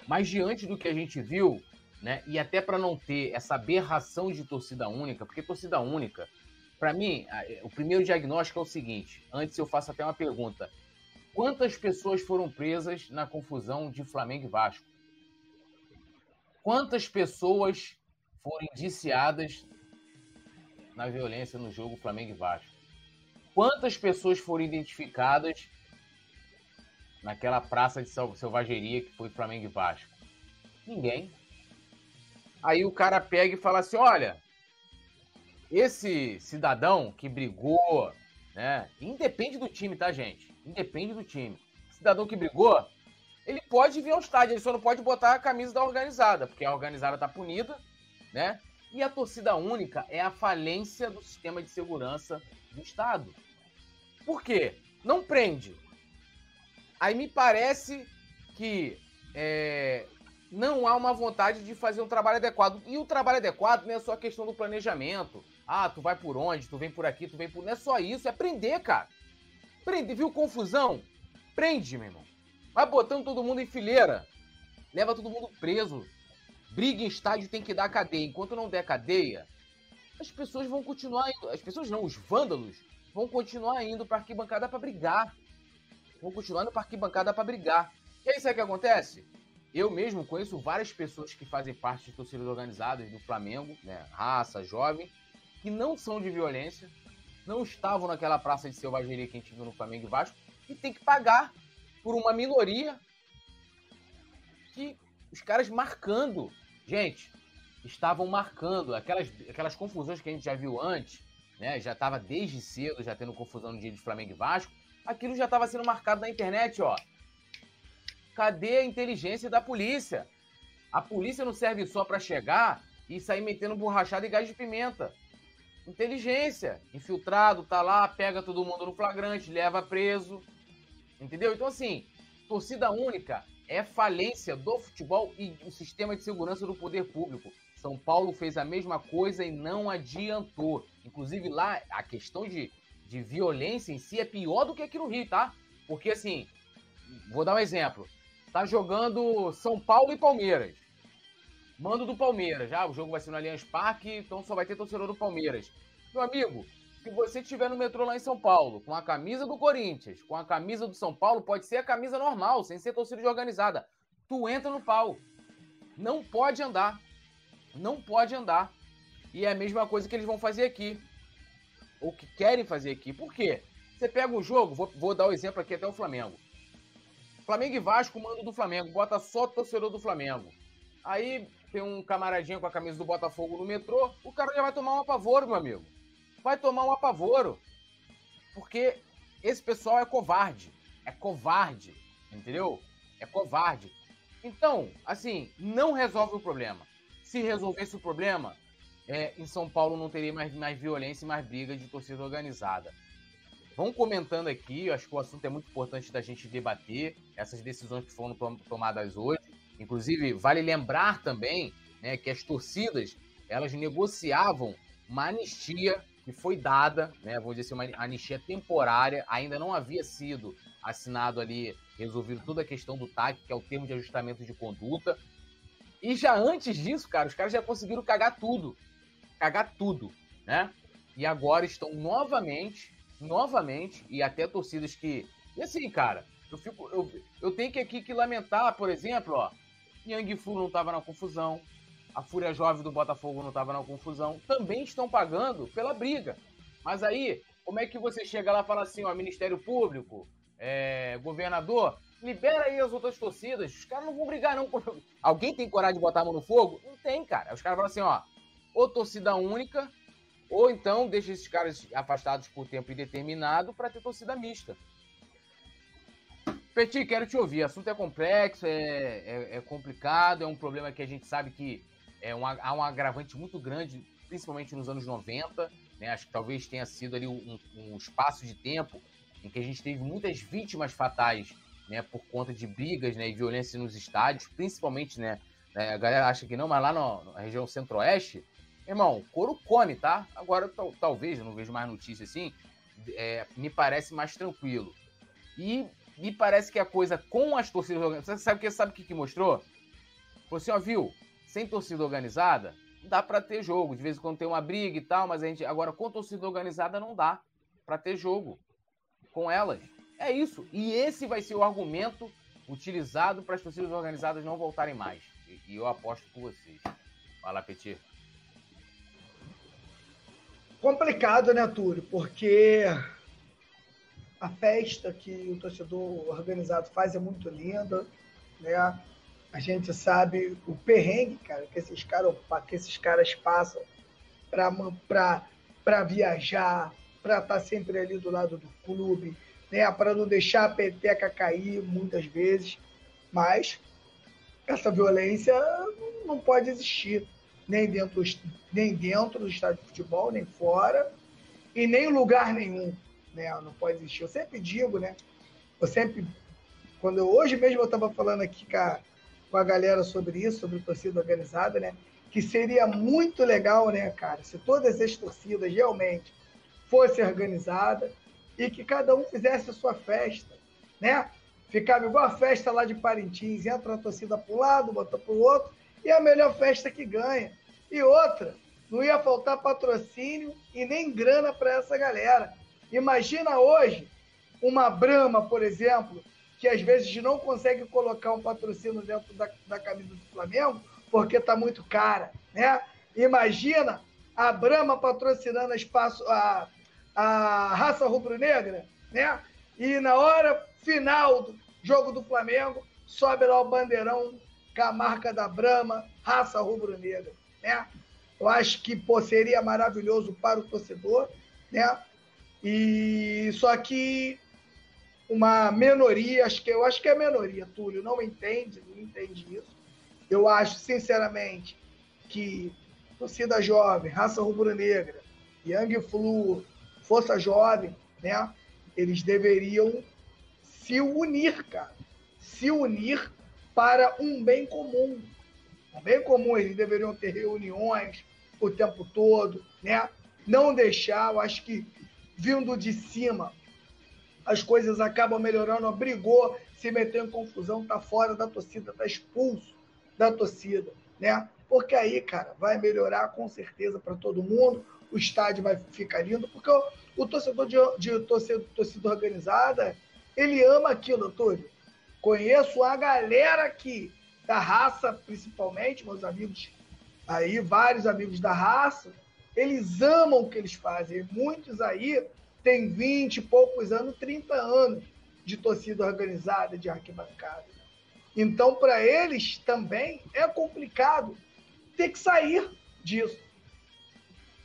Mas diante do que a gente viu, né, e até para não ter essa aberração de torcida única, porque torcida única, para mim, o primeiro diagnóstico é o seguinte: antes eu faço até uma pergunta. Quantas pessoas foram presas na confusão de Flamengo e Vasco? Quantas pessoas foram indiciadas na violência no jogo Flamengo e Vasco? Quantas pessoas foram identificadas naquela praça de selvageria que foi Flamengo e Vasco? Ninguém. Aí o cara pega e fala assim: olha, esse cidadão que brigou, né? Independe do time, tá, gente? Independe do time. Cidadão que brigou, ele pode vir ao estádio, ele só não pode botar a camisa da organizada, porque a organizada tá punida, né? E a torcida única é a falência do sistema de segurança do Estado. Por quê? Não prende, Aí me parece que é, não há uma vontade de fazer um trabalho adequado. E o trabalho adequado não é só a questão do planejamento. Ah, tu vai por onde, tu vem por aqui, tu vem por. Não é só isso, é prender, cara. Prende, viu confusão? Prende, meu irmão. Vai botando todo mundo em fileira. Leva todo mundo preso. briga em estádio tem que dar cadeia. Enquanto não der cadeia, as pessoas vão continuar indo. As pessoas não, os vândalos vão continuar indo para arquibancada para brigar. Vão continuar indo para arquibancada para brigar. E aí sabe o que acontece? Eu mesmo conheço várias pessoas que fazem parte de torcidas organizadas do Flamengo, né? Raça, jovem, que não são de violência, não estavam naquela praça de selvageria que a gente viu no Flamengo e Vasco, e tem que pagar por uma minoria que os caras marcando. Gente, estavam marcando aquelas, aquelas confusões que a gente já viu antes, né? Já estava desde cedo, já tendo confusão no dia de Flamengo e Vasco. Aquilo já estava sendo marcado na internet, ó. Cadê a inteligência da polícia? A polícia não serve só para chegar e sair metendo borrachada e gás de pimenta. Inteligência. Infiltrado, tá lá, pega todo mundo no flagrante, leva preso. Entendeu? Então, assim, torcida única é falência do futebol e do sistema de segurança do poder público. São Paulo fez a mesma coisa e não adiantou. Inclusive, lá, a questão de, de violência em si é pior do que aqui no Rio, tá? Porque, assim, vou dar um exemplo. Tá jogando São Paulo e Palmeiras. Mando do Palmeiras. Já, o jogo vai ser no Allianz Parque, então só vai ter torcedor do Palmeiras. Meu amigo, se você estiver no metrô lá em São Paulo, com a camisa do Corinthians, com a camisa do São Paulo, pode ser a camisa normal, sem ser torcida organizada. Tu entra no pau. Não pode andar. Não pode andar. E é a mesma coisa que eles vão fazer aqui. Ou que querem fazer aqui. Por quê? Você pega o jogo, vou, vou dar o um exemplo aqui até o Flamengo. Flamengo e Vasco, mando do Flamengo, bota só torcedor do Flamengo. Aí tem um camaradinho com a camisa do Botafogo no metrô, o cara já vai tomar um apavoro, meu amigo. Vai tomar um apavoro. Porque esse pessoal é covarde. É covarde. Entendeu? É covarde. Então, assim, não resolve o problema. Se resolvesse o problema, é, em São Paulo não teria mais, mais violência e mais briga de torcida organizada. Vão comentando aqui, eu acho que o assunto é muito importante da gente debater essas decisões que foram tom tomadas hoje. Inclusive, vale lembrar também né, que as torcidas elas negociavam uma anistia que foi dada, né, vou dizer assim, uma anistia temporária, ainda não havia sido assinado ali, resolvido toda a questão do TAC, que é o termo de ajustamento de conduta. E já antes disso, cara, os caras já conseguiram cagar tudo. Cagar tudo, né? E agora estão novamente novamente, e até torcidas que. E assim, cara, eu, fico, eu, eu tenho que aqui que lamentar, por exemplo, ó. Yang Fu não estava na confusão, a Fúria Jovem do Botafogo não estava na confusão, também estão pagando pela briga. Mas aí, como é que você chega lá e fala assim, ó, Ministério Público, é, governador, libera aí as outras torcidas, os caras não vão brigar não. Alguém tem coragem de botar a mão no fogo? Não tem, cara. Os caras falam assim, ó, ou torcida única, ou então deixa esses caras afastados por tempo indeterminado para ter torcida mista. Petit, quero te ouvir. O assunto é complexo, é, é, é, complicado, é um problema que a gente sabe que é um, há um agravante muito grande, principalmente nos anos 90. Né? Acho que talvez tenha sido ali um, um espaço de tempo em que a gente teve muitas vítimas fatais né, por conta de brigas né, e violência nos estádios, principalmente, né, né a galera acha que não, mas lá no, na região centro-oeste, Irmão, couro come, tá? Agora, talvez, eu não vejo mais notícia assim, é, me parece mais tranquilo. E me parece que a coisa com as torcidas organizadas. Você sabe o que sabe o que, que mostrou? Falou assim, ó, viu? Sem torcida organizada, dá para ter jogo. De vez em quando tem uma briga e tal, mas a gente. Agora, com torcida organizada, não dá para ter jogo com elas. É isso. E esse vai ser o argumento utilizado para as torcidas organizadas não voltarem mais. E, eu aposto com vocês. Fala, Petit complicado, né, Túlio? Porque a festa que o torcedor organizado faz é muito linda, né? A gente sabe o perrengue, cara, que esses caras, que esses caras passam para viajar, para estar tá sempre ali do lado do clube, né? Para não deixar a peteca cair muitas vezes. Mas essa violência não pode existir nem dentro, nem dentro do estádio de futebol, nem fora, e nem em lugar nenhum. Né? Não pode existir. Eu sempre digo, né? Eu sempre. Quando eu, hoje mesmo eu estava falando aqui com a, com a galera sobre isso, sobre torcida organizada, né? Que seria muito legal, né, cara, se todas as torcidas realmente fossem organizadas e que cada um fizesse a sua festa, né? Ficava igual a festa lá de Parintins, entra a torcida para um lado, bota para o outro, E a melhor festa que ganha. E outra, não ia faltar patrocínio e nem grana para essa galera. Imagina hoje uma Brama, por exemplo, que às vezes não consegue colocar um patrocínio dentro da, da camisa do Flamengo porque está muito cara, né? Imagina a Brama patrocinando a, espaço, a, a raça rubro-negra, né? E na hora final do jogo do Flamengo, sobe lá o bandeirão com a marca da Brama, raça rubro-negra, né? Eu acho que pô, seria maravilhoso para o torcedor, né? E só que uma minoria, acho que eu acho que é minoria, Túlio, não entende, não entende isso. Eu acho, sinceramente, que torcida jovem, raça rubro-negra, Young Flu, Força Jovem, né? Eles deveriam se unir, cara. Se unir para um bem comum. Um bem comum, eles deveriam ter reuniões o tempo todo, né? Não deixar, eu acho que vindo de cima, as coisas acabam melhorando. Brigou, se meteu em confusão, tá fora da torcida, tá expulso da torcida, né? Porque aí, cara, vai melhorar com certeza para todo mundo, o estádio vai ficar lindo, porque o, o torcedor de, de torcida, torcida organizada, ele ama aquilo, Túlio. Conheço a galera aqui, da raça, principalmente, meus amigos aí, vários amigos da raça, eles amam o que eles fazem. Muitos aí têm 20 e poucos anos, 30 anos de torcida organizada, de arquibancada. Então, para eles também é complicado ter que sair disso.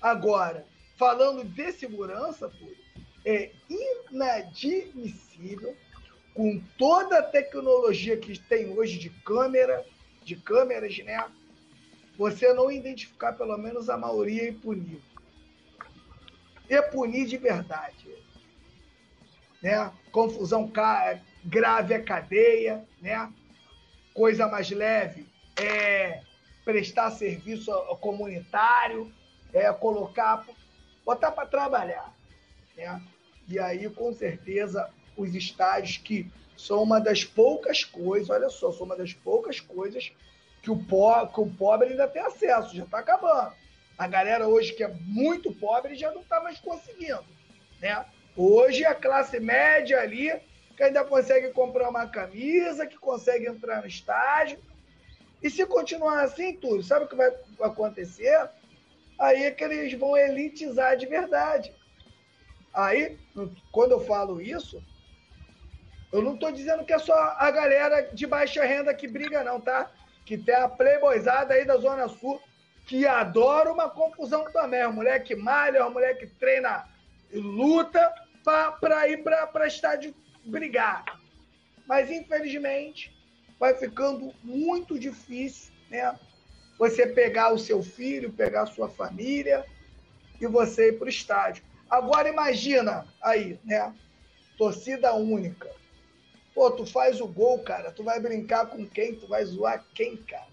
Agora, falando de segurança, é inadmissível, com toda a tecnologia que tem hoje de câmera, de câmeras, né? Você não identificar pelo menos a maioria e punir. E punir de verdade. Né? Confusão grave é cadeia, né? Coisa mais leve é prestar serviço comunitário, é, colocar, botar para trabalhar. Né? E aí, com certeza, os estádios que são uma das poucas coisas, olha só, são uma das poucas coisas que o, pobre, que o pobre ainda tem acesso, já está acabando. A galera hoje que é muito pobre já não está mais conseguindo. Né? Hoje a classe média ali, que ainda consegue comprar uma camisa, que consegue entrar no estádio, e se continuar assim, tudo, sabe o que vai acontecer? Aí é que eles vão elitizar de verdade. Aí, quando eu falo isso, eu não estou dizendo que é só a galera de baixa renda que briga, não, tá? Que tem a playboyzada aí da Zona Sul que adora uma confusão também. A mulher que malha, a mulher que treina luta para ir para estádio brigar. Mas, infelizmente, vai ficando muito difícil, né? Você pegar o seu filho, pegar a sua família e você ir para o estádio. Agora imagina aí, né? Torcida única. Pô, tu faz o gol, cara. Tu vai brincar com quem? Tu vai zoar quem, cara?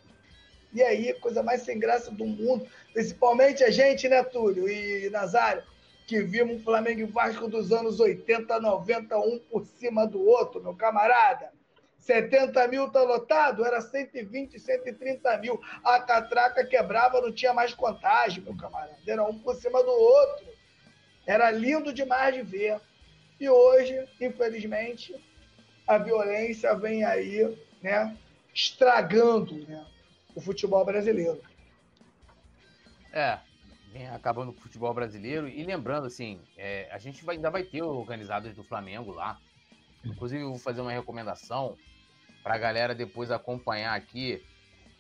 E aí, coisa mais sem graça do mundo. Principalmente a gente, né, Túlio e Nazário, que vimos o Flamengo e Vasco dos anos 80, 90, um por cima do outro, meu camarada. 70 mil tá lotado, era 120, 130 mil. A catraca quebrava, não tinha mais contagem, meu camarada. Era um por cima do outro. Era lindo demais de ver. E hoje, infelizmente, a violência vem aí, né, estragando né, o futebol brasileiro. É, vem acabando o futebol brasileiro. E lembrando, assim, é, a gente vai, ainda vai ter organizados do Flamengo lá. Inclusive, eu vou fazer uma recomendação para a galera depois acompanhar aqui,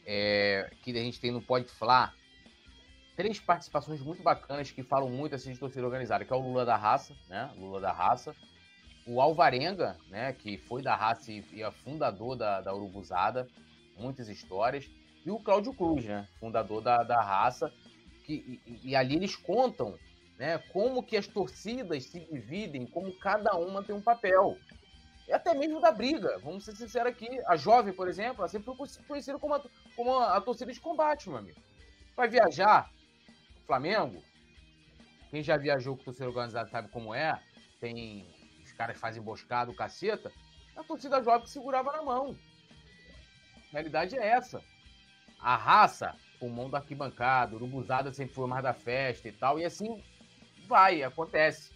é, que a gente tem no Pode Fla, três participações muito bacanas que falam muito assim de torcida organizada, que é o Lula da Raça, né? Lula da Raça. O Alvarenga, né? Que foi da raça e, é fundador da, da Urubuzada, muitas histórias. E o Cláudio Cruz, né? Fundador da, da raça. Que, e, e ali eles contam né, como que as torcidas se dividem, como cada uma tem um papel e até mesmo da briga. Vamos ser sinceros aqui. A jovem, por exemplo, ela sempre foi conhecida como a, como a torcida de combate, meu amigo. Vai viajar, Flamengo, quem já viajou com torcida organizada sabe como é. Tem. Caras fazem emboscada, o caceta. A torcida jovem que segurava na mão. A realidade é essa. a raça, pulmão da arquibancada, urubuzada sempre foi mais da festa e tal, e assim vai, acontece.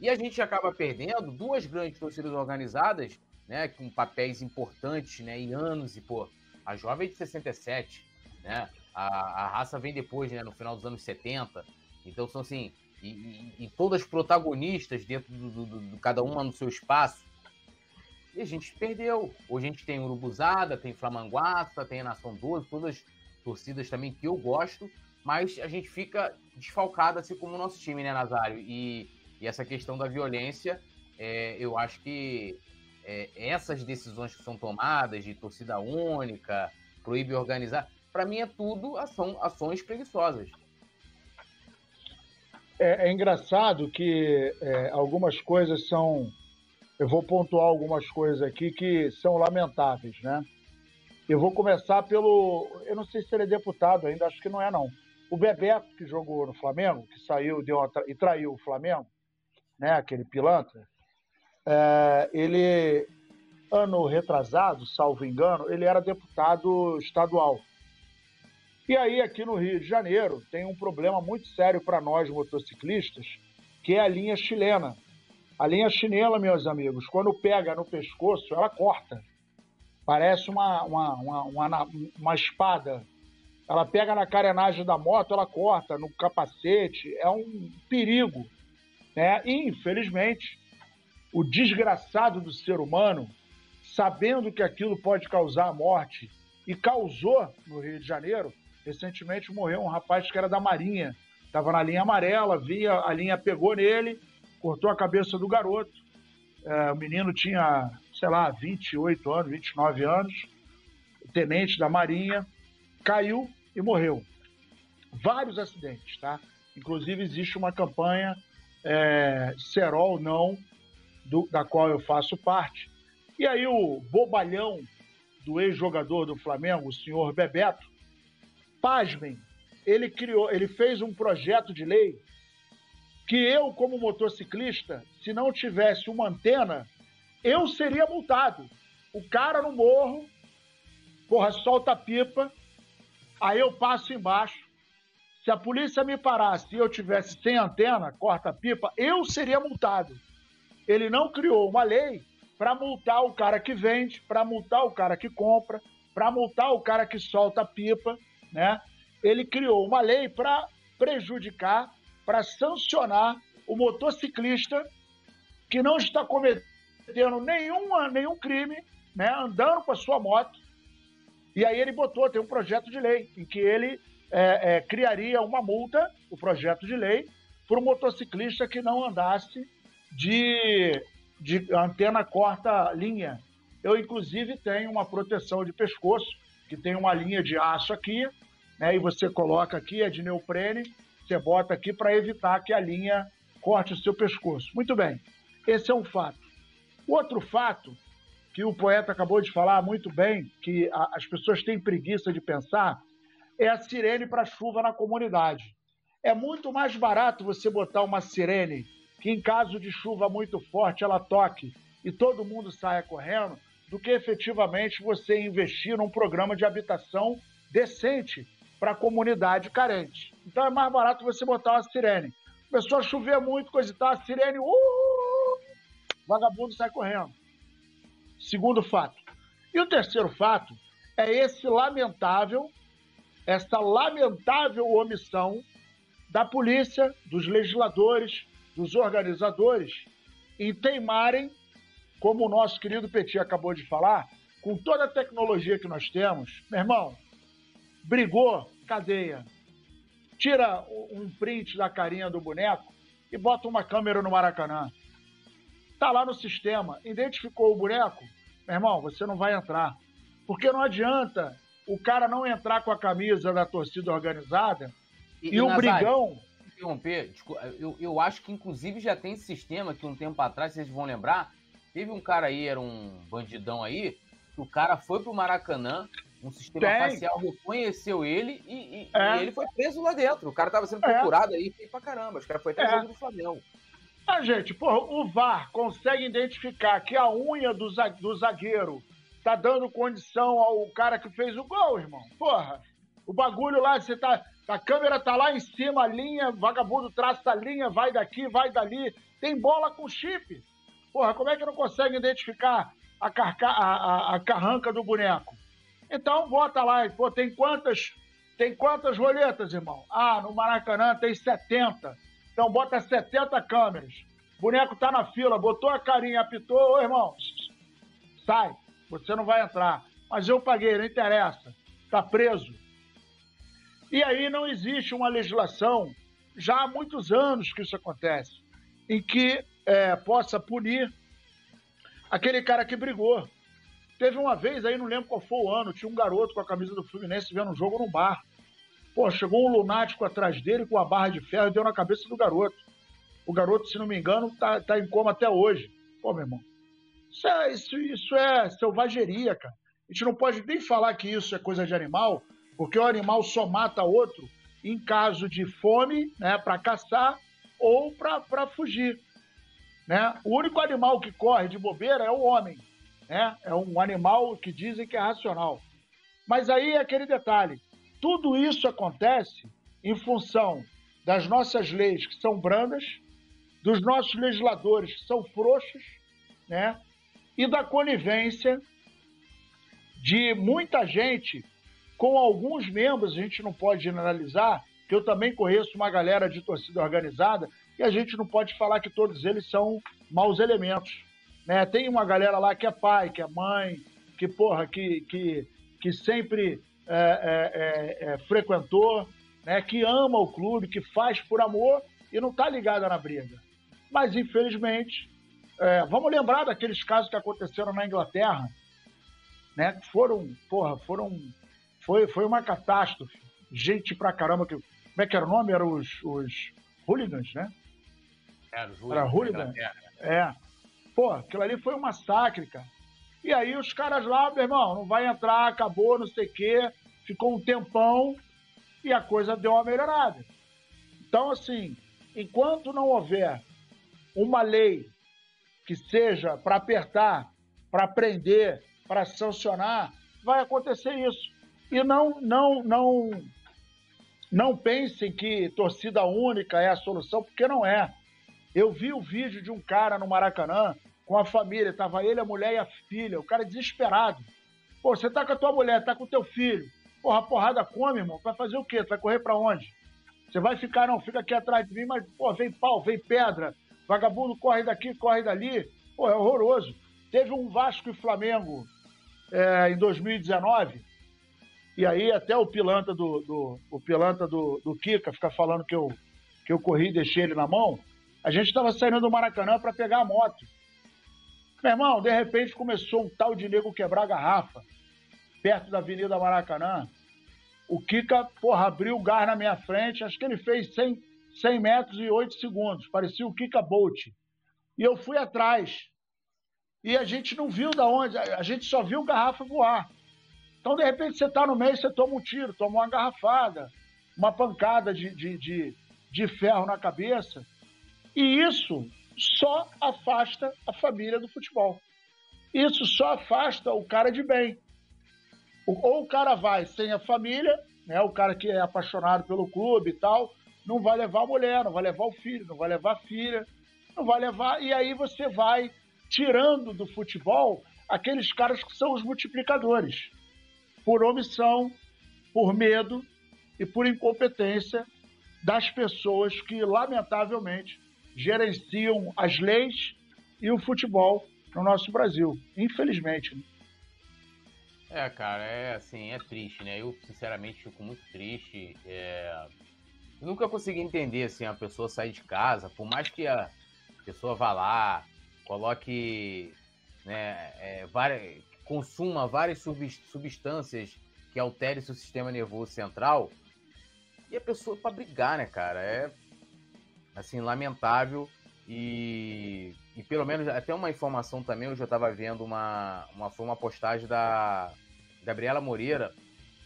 E a gente acaba perdendo duas grandes torcidas organizadas, né, com papéis importantes, né, em anos, e pô, a jovem é de 67, né, a, a raça vem depois, né, no final dos anos 70, então são assim, e, e, e todas protagonistas dentro do, do, do, cada uma no seu espaço, e a gente perdeu. Hoje a gente tem Urubuzada, tem Flamanguaça, tem a Nação 12, todas torcidas também que eu gosto, mas a gente fica desfalcado assim como o nosso time, né, Nazário? E, e essa questão da violência, é, eu acho que é, essas decisões que são tomadas de torcida única, proíbe organizar, para mim é tudo ação, ações preguiçosas. É, é engraçado que é, algumas coisas são. Eu vou pontuar algumas coisas aqui que são lamentáveis, né? Eu vou começar pelo. Eu não sei se ele é deputado ainda, acho que não é, não. O Bebeto, que jogou no Flamengo, que saiu deu tra... e traiu o Flamengo, né? Aquele pilantra, é, ele, ano retrasado, salvo engano, ele era deputado estadual. E aí, aqui no Rio de Janeiro, tem um problema muito sério para nós motociclistas, que é a linha chilena. A linha chinela, meus amigos, quando pega no pescoço, ela corta. Parece uma, uma, uma, uma, uma espada. Ela pega na carenagem da moto, ela corta no capacete. É um perigo. Né? E, infelizmente, o desgraçado do ser humano, sabendo que aquilo pode causar a morte, e causou no Rio de Janeiro, recentemente morreu um rapaz que era da Marinha. Estava na linha amarela, via, a linha pegou nele, cortou a cabeça do garoto. É, o menino tinha sei lá, 28 anos, 29 anos, tenente da Marinha, caiu e morreu. Vários acidentes, tá? Inclusive existe uma campanha é, Serol Não, do, da qual eu faço parte. E aí o bobalhão do ex-jogador do Flamengo, o senhor Bebeto, pasmem, ele criou, ele fez um projeto de lei que eu, como motociclista, se não tivesse uma antena, eu seria multado. O cara no morro, porra, solta a pipa, aí eu passo embaixo. Se a polícia me parasse e eu tivesse sem antena, corta a pipa, eu seria multado. Ele não criou uma lei para multar o cara que vende, para multar o cara que compra, para multar o cara que solta a pipa, né? Ele criou uma lei para prejudicar, para sancionar o motociclista que não está cometendo nenhuma, nenhum crime, né, andando com a sua moto. E aí ele botou, tem um projeto de lei em que ele é, é, criaria uma multa, o projeto de lei, para o motociclista que não andasse de, de antena corta linha. Eu, inclusive, tenho uma proteção de pescoço, que tem uma linha de aço aqui, né, e você coloca aqui, é de neoprene, você bota aqui para evitar que a linha corte o seu pescoço. Muito bem, esse é um fato. Outro fato que o poeta acabou de falar muito bem, que a, as pessoas têm preguiça de pensar, é a sirene para chuva na comunidade. É muito mais barato você botar uma sirene que, em caso de chuva muito forte, ela toque e todo mundo saia correndo, do que efetivamente você investir num programa de habitação decente para a comunidade carente. Então é mais barato você botar uma sirene. Começou a chover muito, coisa e tal, a sirene, uh, vagabundo sai correndo. Segundo fato. E o terceiro fato é esse lamentável, essa lamentável omissão da polícia, dos legisladores, dos organizadores em teimarem, como o nosso querido Petit acabou de falar, com toda a tecnologia que nós temos, meu irmão, brigou, cadeia. Tira um print da carinha do boneco e bota uma câmera no Maracanã. Está lá no sistema, identificou o boneco, meu irmão, você não vai entrar. Porque não adianta o cara não entrar com a camisa da torcida organizada e, e, e o Nazário, brigão. Interromper, eu, eu acho que inclusive já tem esse sistema que um tempo atrás, vocês vão lembrar, teve um cara aí, era um bandidão aí, que o cara foi pro Maracanã, um sistema tem. facial reconheceu ele e, e, é. e, ele foi preso lá dentro. O cara tava sendo é. procurado é. aí, feio pra caramba. Os caras foi até é. jogo do Flamengo. Ah, gente, porra, o VAR consegue identificar que a unha do zagueiro tá dando condição ao cara que fez o gol, irmão. Porra, o bagulho lá, você tá. A câmera tá lá em cima, a linha, vagabundo traça a linha, vai daqui, vai dali. Tem bola com chip. Porra, como é que não consegue identificar a, carca, a, a, a carranca do boneco? Então bota lá, pô, tem quantas. Tem quantas roletas, irmão? Ah, no Maracanã tem 70. Então bota 70 câmeras. O boneco tá na fila, botou a carinha, apitou, ô irmão, sai, você não vai entrar. Mas eu paguei, não interessa, tá preso. E aí não existe uma legislação, já há muitos anos que isso acontece, em que é, possa punir aquele cara que brigou. Teve uma vez aí, não lembro qual foi o ano, tinha um garoto com a camisa do Fluminense vendo um jogo num bar. Pô, chegou um lunático atrás dele com a barra de ferro e deu na cabeça do garoto. O garoto, se não me engano, tá, tá em coma até hoje. Pô, meu irmão, isso é, isso, isso é selvageria, cara. A gente não pode nem falar que isso é coisa de animal, porque o animal só mata outro em caso de fome, né, para caçar ou para fugir. Né? O único animal que corre de bobeira é o homem. Né? É um animal que dizem que é racional. Mas aí é aquele detalhe: tudo isso acontece em função das nossas leis que são brandas, dos nossos legisladores que são frouxos, né? e da conivência de muita gente com alguns membros, a gente não pode generalizar, que eu também conheço uma galera de torcida organizada, e a gente não pode falar que todos eles são maus elementos. Né? Tem uma galera lá que é pai, que é mãe, que, porra, que, que, que sempre é, é, é, é frequentou, né? que ama o clube, que faz por amor e não está ligada na briga. Mas, infelizmente, é, vamos lembrar daqueles casos que aconteceram na Inglaterra, né? Foram, porra, foram foi, foi uma catástrofe. Gente pra caramba. Que, como é que era o nome? Eram os, os hooligans, né? Era, os Era hooligan? É. Pô, aquilo ali foi um massacre, cara. E aí os caras lá, meu irmão, não vai entrar, acabou, não sei o quê. Ficou um tempão e a coisa deu uma melhorada. Então, assim, enquanto não houver uma lei que seja para apertar, para prender, para sancionar, vai acontecer isso. E não, não, não, não pensem que torcida única é a solução, porque não é. Eu vi o vídeo de um cara no Maracanã com a família, tava ele, a mulher e a filha, o cara desesperado. Pô, você tá com a tua mulher, tá com o teu filho. Porra, a porrada come, irmão. Vai fazer o quê? Tu vai correr para onde? Você vai ficar, não, fica aqui atrás de mim, mas, pô, vem pau, vem pedra, vagabundo corre daqui, corre dali. Pô, é horroroso. Teve um Vasco e Flamengo é, em 2019, e aí até o pilantra do, do, o pilantra do, do Kika fica falando que eu, que eu corri e deixei ele na mão. A gente estava saindo do Maracanã para pegar a moto. Meu irmão, de repente começou um tal de nego quebrar garrafa perto da Avenida Maracanã. O Kika, porra, abriu o gás na minha frente. Acho que ele fez 100, 100 metros e 8 segundos. Parecia o Kika Bolt. E eu fui atrás. E a gente não viu da onde, a gente só viu garrafa voar. Então, de repente, você está no meio, você toma um tiro, toma uma garrafada, uma pancada de, de, de, de ferro na cabeça. E isso só afasta a família do futebol. Isso só afasta o cara de bem. Ou o cara vai sem a família, né, o cara que é apaixonado pelo clube e tal, não vai levar a mulher, não vai levar o filho, não vai levar a filha, não vai levar. E aí você vai tirando do futebol aqueles caras que são os multiplicadores por omissão, por medo e por incompetência das pessoas que, lamentavelmente, gerenciam as leis e o futebol no nosso Brasil, infelizmente. É, cara, é assim, é triste, né? Eu, sinceramente, fico muito triste. É... Eu nunca consegui entender, assim, a pessoa sair de casa, por mais que a pessoa vá lá, coloque, né, é, várias, consuma várias substâncias que alterem seu sistema nervoso central. E a pessoa para brigar, né, cara? É assim lamentável e, e pelo menos até uma informação também eu já estava vendo uma uma foi uma postagem da Gabriela Moreira,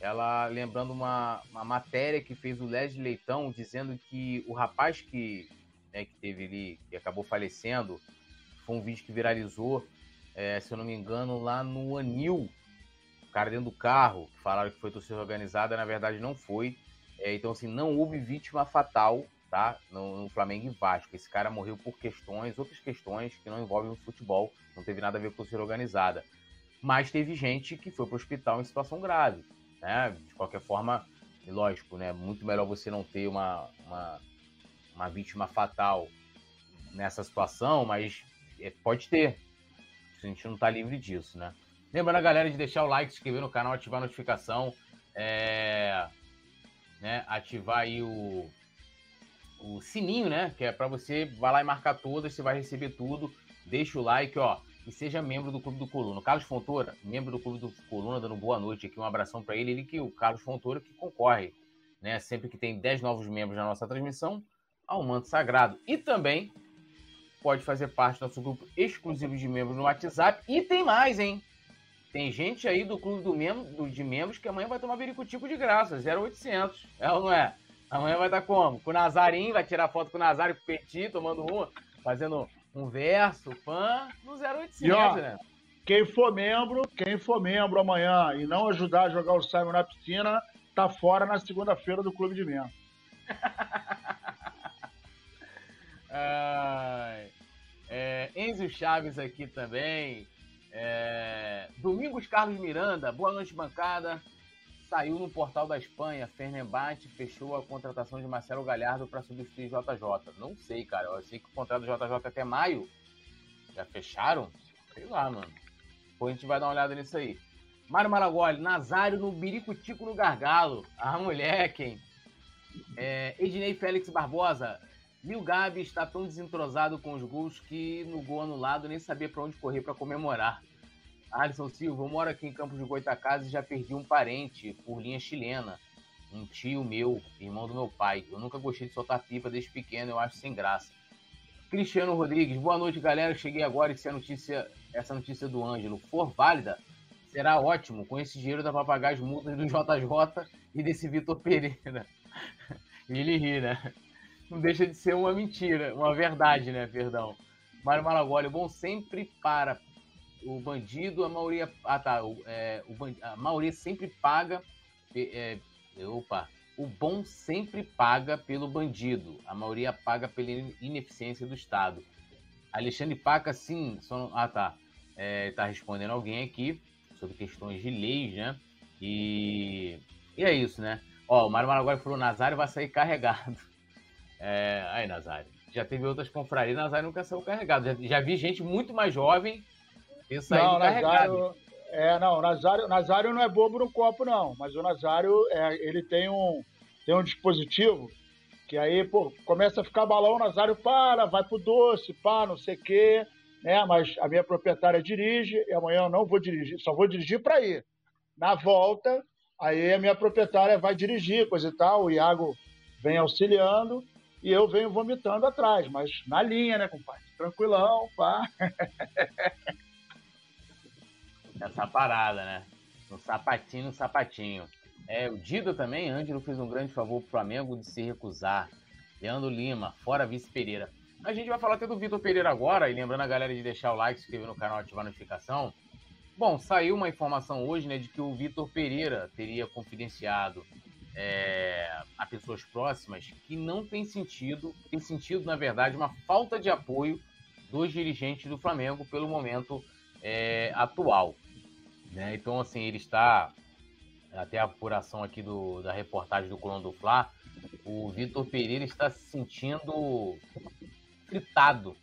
ela lembrando uma, uma matéria que fez o Leslie Leitão dizendo que o rapaz que né, que teve ali que acabou falecendo foi um vídeo que viralizou é, se eu não me engano, lá no Anil, o cara dentro do carro, falaram que foi torcida organizada, na verdade não foi. É, então, assim, não houve vítima fatal, tá? No, no, Flamengo e Vasco. Esse cara morreu por questões, outras questões que não envolvem o futebol, não teve nada a ver com torcida organizada. Mas teve gente que foi para o hospital em situação grave, né? De qualquer forma, lógico, né? Muito melhor você não ter uma, uma, uma vítima fatal nessa situação, mas é, pode ter. A gente não está livre disso, né? Lembrando a galera de deixar o like, se inscrever no canal, ativar a notificação, é, né, ativar aí o, o sininho, né? Que é para você vai lá e marcar todas, você vai receber tudo. Deixa o like, ó, e seja membro do Clube do Coluna. Carlos Fontoura, membro do Clube do Coluna, dando boa noite aqui, um abração para ele. Ele que o Carlos Fontoura que concorre, né? Sempre que tem 10 novos membros na nossa transmissão, ao manto sagrado. E também pode fazer parte do nosso grupo exclusivo de membros no WhatsApp. E tem mais, hein? Tem gente aí do clube do membro, de membros que amanhã vai tomar Bericutico de graça, 0800. É ou não é? Amanhã vai estar como? Com o Nazarinho, vai tirar foto com o Nazário, com o Petit, tomando uma, fazendo um verso, fã, no 0800, e, ó, né? Quem for membro, quem for membro amanhã e não ajudar a jogar o Simon na piscina, tá fora na segunda-feira do clube de membros. É, Enzo Chaves aqui também. É, Domingos Carlos Miranda, boa noite, bancada. Saiu no portal da Espanha. Fernembate fechou a contratação de Marcelo Galhardo para substituir JJ. Não sei, cara. Eu sei que o contrato do JJ até maio. Já fecharam? Sei lá, mano. Depois a gente vai dar uma olhada nisso aí. Mário Maragoli, Nazário no Biricutico no Gargalo. Ah, moleque, hein? É, Ednei Félix Barbosa. Lil Gabi está tão desentrosado com os gols que no gol anulado nem sabia para onde correr para comemorar. Alisson Silva, eu moro aqui em Campos de Goitacazes e já perdi um parente por linha chilena. Um tio meu, irmão do meu pai. Eu nunca gostei de soltar pipa desde pequeno, eu acho sem graça. Cristiano Rodrigues, boa noite, galera. Cheguei agora e se a notícia, essa notícia do Ângelo for válida, será ótimo. Com esse dinheiro para pagar as multas do JJ e desse Vitor Pereira. ele ri, né? Não deixa de ser uma mentira, uma verdade, né? Perdão. Mário Malagoli, bom sempre para o bandido, a maioria. Ah, tá. O, é, o, a maioria sempre paga. É, opa. O bom sempre paga pelo bandido. A maioria paga pela ineficiência do Estado. Alexandre Paca, sim. Só, ah, tá. É, tá respondendo alguém aqui sobre questões de leis, né? E, e é isso, né? Ó, o Mário Maraguai falou: Nazário vai sair carregado. É, aí, Nazário. Já teve outras confrarias, Nazário nunca saiu carregado. Já, já vi gente muito mais jovem não. Nazário, é, não, Nazário, Nazário não é bobo no copo, não. Mas o Nazário, é, ele tem um, tem um dispositivo que aí, pô, começa a ficar balão, o Nazário para, vai pro doce, pá, não sei o quê, né? Mas a minha proprietária dirige e amanhã eu não vou dirigir, só vou dirigir para ir. Na volta, aí a minha proprietária vai dirigir, coisa e tal, o Iago vem auxiliando e eu venho vomitando atrás, mas na linha, né, compadre? Tranquilão, pá. Essa parada, né? No sapatinho, no sapatinho. É, o Dida também, Ângelo fez um grande favor pro Flamengo de se recusar. Leandro Lima, fora Vice Pereira. A gente vai falar até do Vitor Pereira agora, e lembrando a galera de deixar o like, se inscrever no canal, ativar a notificação. Bom, saiu uma informação hoje, né, de que o Vitor Pereira teria confidenciado é, a pessoas próximas que não tem sentido, tem sentido, na verdade, uma falta de apoio dos dirigentes do Flamengo pelo momento é, atual. Né? Então, assim, ele está, até a apuração aqui do, da reportagem do Colão do Fla, o Vitor Pereira está se sentindo fritado,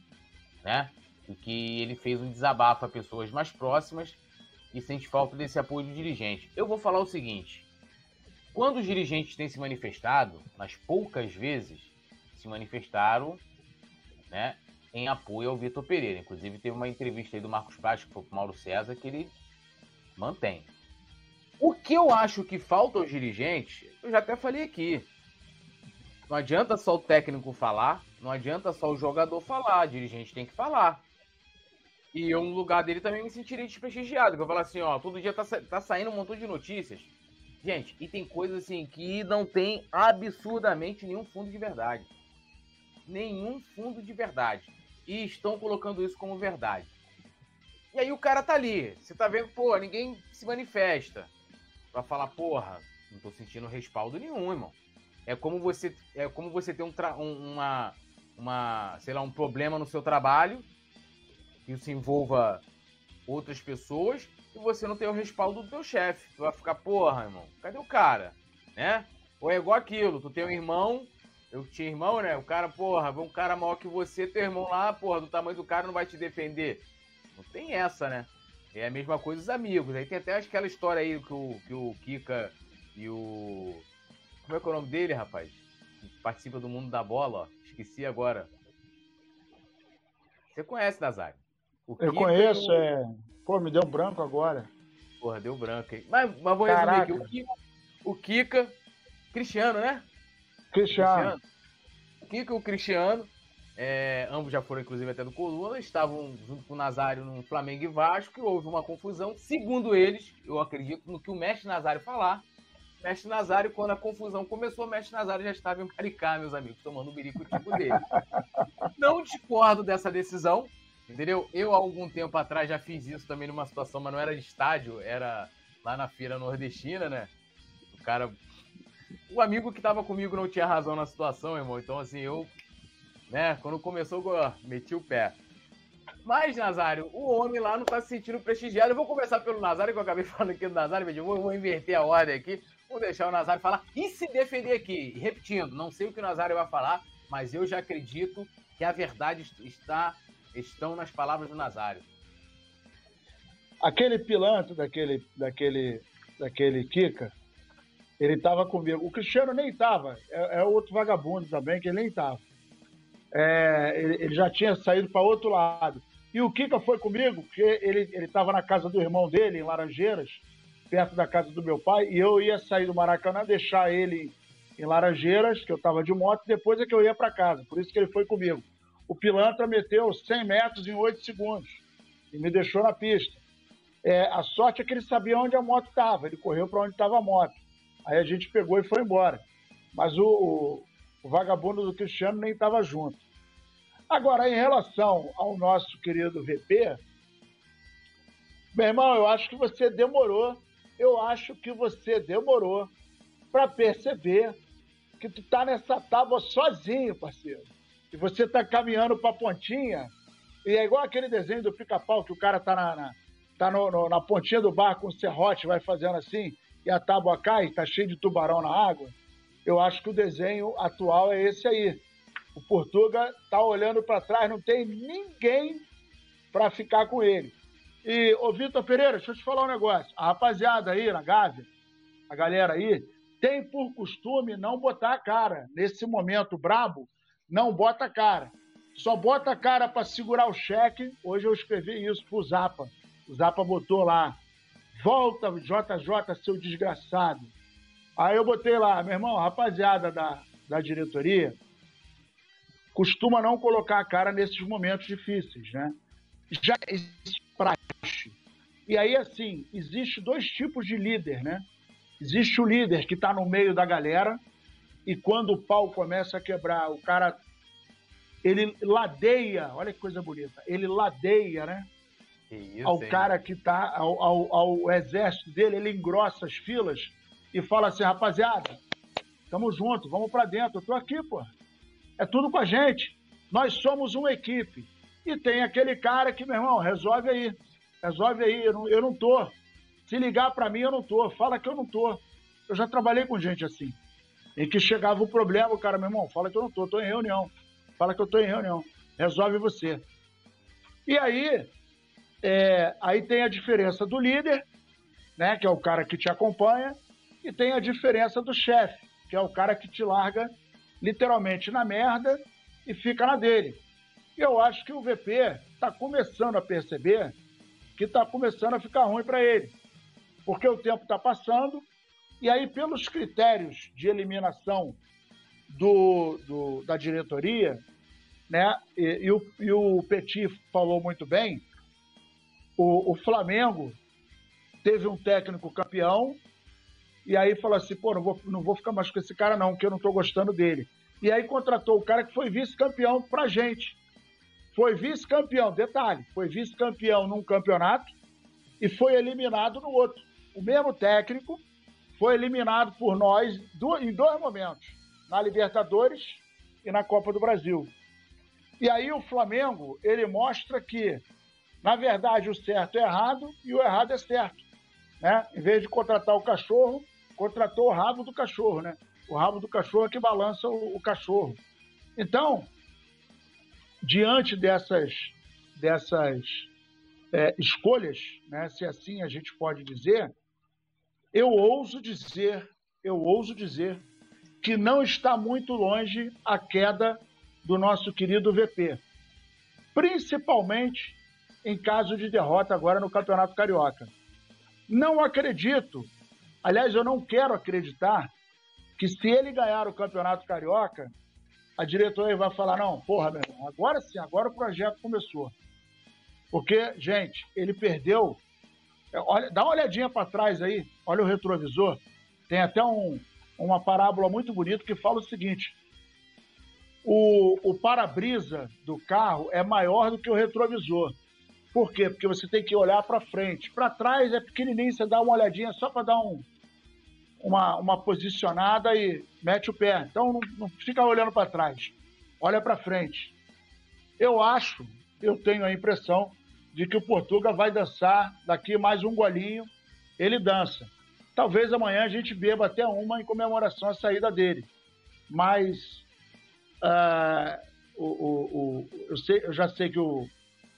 né? Porque ele fez um desabafo a pessoas mais próximas e sente falta desse apoio do dirigente. Eu vou falar o seguinte: quando os dirigentes têm se manifestado, nas poucas vezes se manifestaram né, em apoio ao Vitor Pereira. Inclusive, teve uma entrevista aí do Marcos Paz, que foi pro Mauro César, que ele mantém. O que eu acho que falta aos dirigentes, eu já até falei aqui. Não adianta só o técnico falar, não adianta só o jogador falar, o dirigente tem que falar. E eu, no lugar dele, também me sentiria desprestigiado. Que eu falar assim, ó, todo dia tá, tá saindo um montão de notícias. Gente, e tem coisas assim que não tem absurdamente nenhum fundo de verdade. Nenhum fundo de verdade. E estão colocando isso como verdade. E aí o cara tá ali. Você tá vendo, pô, ninguém se manifesta. Pra falar, porra, não tô sentindo respaldo nenhum, irmão. É como você, é como você ter um, um, uma, uma, sei lá, um problema no seu trabalho, que isso envolva outras pessoas, e você não tem o respaldo do teu chefe. Tu vai ficar, porra, irmão, cadê o cara? Né? Ou é igual aquilo, tu tem um irmão, eu tinha irmão, né? O cara, porra, um cara maior que você, teu irmão lá, porra, do tamanho do cara não vai te defender. Não tem essa, né? É a mesma coisa os amigos. Aí tem até aquela história aí que o, que o Kika e o. Como é que é o nome dele, rapaz? Que participa do mundo da bola, ó. Esqueci agora. Você conhece, Nazário? Eu conheço, o... é. Pô, me deu branco agora. Porra, deu branco aí. Mas, mas vou resumir aqui. O Kika, o Kika, Cristiano, né? Cristiano. Cristiano. O Kika e o Cristiano é, ambos já foram, inclusive, até do Coluna, estavam junto com o Nazário no Flamengo e Vasco, e houve uma confusão. Segundo eles, eu acredito no que o mestre Nazário falar. Mestre Nazário, quando a confusão começou, o mestre Nazário já estava em Maricá, meus amigos, tomando o birico tipo dele. Não discordo dessa decisão, entendeu? Eu, há algum tempo atrás, já fiz isso também numa situação, mas não era de estádio, era lá na feira nordestina, né? O cara. O amigo que estava comigo não tinha razão na situação, irmão. Então, assim, eu né? Quando começou, meti o pé. Mas, Nazário, o homem lá não tá se sentindo prestigiado. Eu vou começar pelo Nazário, que eu acabei falando aqui do Nazário, eu vou, vou inverter a ordem aqui. Vou deixar o Nazário falar e se defender aqui. Repetindo, não sei o que o Nazário vai falar, mas eu já acredito que a verdade está estão nas palavras do Nazário. Aquele pilantra daquele, daquele, daquele Kika, ele estava comigo. O Cristiano nem estava. É, é outro vagabundo também, que ele nem estava é, ele, ele, já tinha saído para outro lado. E o Kika foi comigo, porque ele estava na casa do irmão dele, em Laranjeiras, perto da casa do meu pai, e eu ia sair do Maracanã, deixar ele em Laranjeiras, que eu estava de moto, e depois é que eu ia para casa. Por isso que ele foi comigo. O pilantra meteu 100 metros em 8 segundos e me deixou na pista. É, a sorte é que ele sabia onde a moto estava, ele correu para onde estava a moto. Aí a gente pegou e foi embora. Mas o, o, o vagabundo do Cristiano nem estava junto. Agora, em relação ao nosso querido VP, meu irmão, eu acho que você demorou, eu acho que você demorou para perceber que tu tá nessa tábua sozinho, parceiro. E você tá caminhando para a pontinha, e é igual aquele desenho do pica-pau que o cara tá na, na tá no, no, na pontinha do barco com o serrote, vai fazendo assim, e a tábua cai, tá cheio de tubarão na água. Eu acho que o desenho atual é esse aí. O Portuga tá olhando para trás, não tem ninguém para ficar com ele. E, ô Vitor Pereira, deixa eu te falar um negócio. A rapaziada aí na Gávea, a galera aí, tem por costume não botar a cara. Nesse momento brabo, não bota a cara. Só bota a cara para segurar o cheque. Hoje eu escrevi isso pro Zapa. O Zapa botou lá. Volta, JJ, seu desgraçado. Aí eu botei lá, meu irmão, rapaziada da, da diretoria, costuma não colocar a cara nesses momentos difíceis, né? Já existe praxe. E aí, assim, existe dois tipos de líder, né? Existe o líder que está no meio da galera e quando o pau começa a quebrar, o cara ele ladeia, olha que coisa bonita, ele ladeia, né? Isso, ao hein? cara que está ao, ao, ao exército dele, ele engrossa as filas e fala assim, rapaziada, tamo junto, vamos para dentro, eu tô aqui, pô. É tudo com a gente. Nós somos uma equipe. E tem aquele cara que, meu irmão, resolve aí. Resolve aí, eu não, eu não tô. Se ligar para mim, eu não tô. Fala que eu não tô. Eu já trabalhei com gente assim. Em que chegava o problema, o cara, meu irmão, fala que eu não tô, tô em reunião. Fala que eu tô em reunião. Resolve você. E aí, é, aí tem a diferença do líder, né, que é o cara que te acompanha, e tem a diferença do chefe, que é o cara que te larga literalmente na merda e fica na dele. Eu acho que o VP está começando a perceber que está começando a ficar ruim para ele. Porque o tempo está passando, e aí, pelos critérios de eliminação do, do da diretoria, né, e, e, o, e o Petit falou muito bem, o, o Flamengo teve um técnico campeão e aí falou assim, pô, não vou, não vou ficar mais com esse cara não, que eu não tô gostando dele. E aí contratou o cara que foi vice-campeão pra gente. foi vice-campeão, detalhe, foi vice-campeão num campeonato e foi eliminado no outro. O mesmo técnico foi eliminado por nós em dois momentos, na Libertadores e na Copa do Brasil. E aí o Flamengo, ele mostra que, na verdade, o certo é errado e o errado é certo. Né? Em vez de contratar o cachorro, contratou o rabo do cachorro, né? O rabo do cachorro é que balança o, o cachorro. Então, diante dessas, dessas é, escolhas, né, se assim a gente pode dizer, eu ouso dizer, eu ouso dizer que não está muito longe a queda do nosso querido VP, principalmente em caso de derrota agora no Campeonato Carioca. Não acredito, aliás, eu não quero acreditar que se ele ganhar o Campeonato Carioca, a diretoria vai falar: não, porra, meu irmão, agora sim, agora o projeto começou. Porque, gente, ele perdeu. É, olha, dá uma olhadinha para trás aí, olha o retrovisor. Tem até um, uma parábola muito bonita que fala o seguinte: o, o para-brisa do carro é maior do que o retrovisor. Por quê? Porque você tem que olhar para frente. Para trás é pequenininho, você dá uma olhadinha só para dar um, uma, uma posicionada e mete o pé. Então não, não fica olhando para trás, olha para frente. Eu acho, eu tenho a impressão de que o Portuga vai dançar daqui mais um golinho, ele dança. Talvez amanhã a gente beba até uma em comemoração à saída dele. Mas uh, o, o, o, eu, sei, eu já sei que o,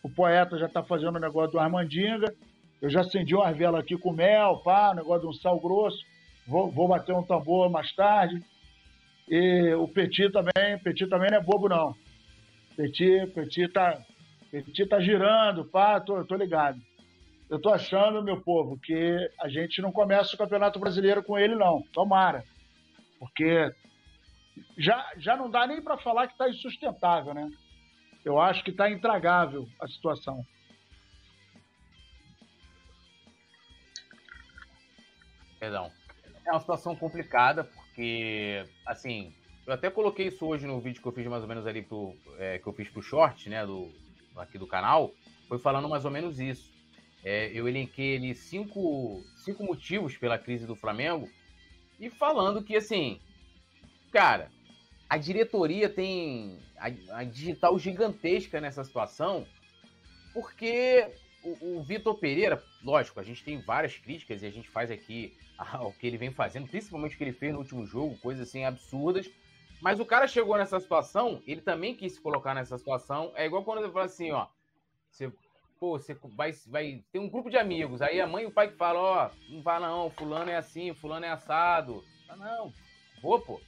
o poeta já está fazendo o negócio do Armandinga. Eu já acendi uma vela aqui com mel, pá, negócio de um sal grosso vou, vou bater um tambor mais tarde. E o Petit também, Petit também não é bobo, não. Petit, Petit tá, Petit tá girando, pá, tô, tô ligado. Eu tô achando, meu povo, que a gente não começa o Campeonato Brasileiro com ele, não. Tomara. Porque já, já não dá nem para falar que está insustentável, né? Eu acho que está intragável a situação. Perdão é uma situação complicada, porque, assim, eu até coloquei isso hoje no vídeo que eu fiz mais ou menos ali pro. É, que eu fiz pro short, né? Do, aqui do canal. Foi falando mais ou menos isso. É, eu elenquei ali cinco, cinco motivos pela crise do Flamengo e falando que, assim, cara, a diretoria tem a, a digital gigantesca nessa situação, porque o, o Vitor Pereira, lógico, a gente tem várias críticas e a gente faz aqui ao que ele vem fazendo, principalmente o que ele fez no último jogo, coisas assim absurdas. Mas o cara chegou nessa situação, ele também quis se colocar nessa situação. É igual quando ele fala assim, ó, você, pô, você vai, vai ter um grupo de amigos, aí a mãe e o pai que falam, ó, não vai não, fulano é assim, fulano é assado. Ah, não, vou, pô,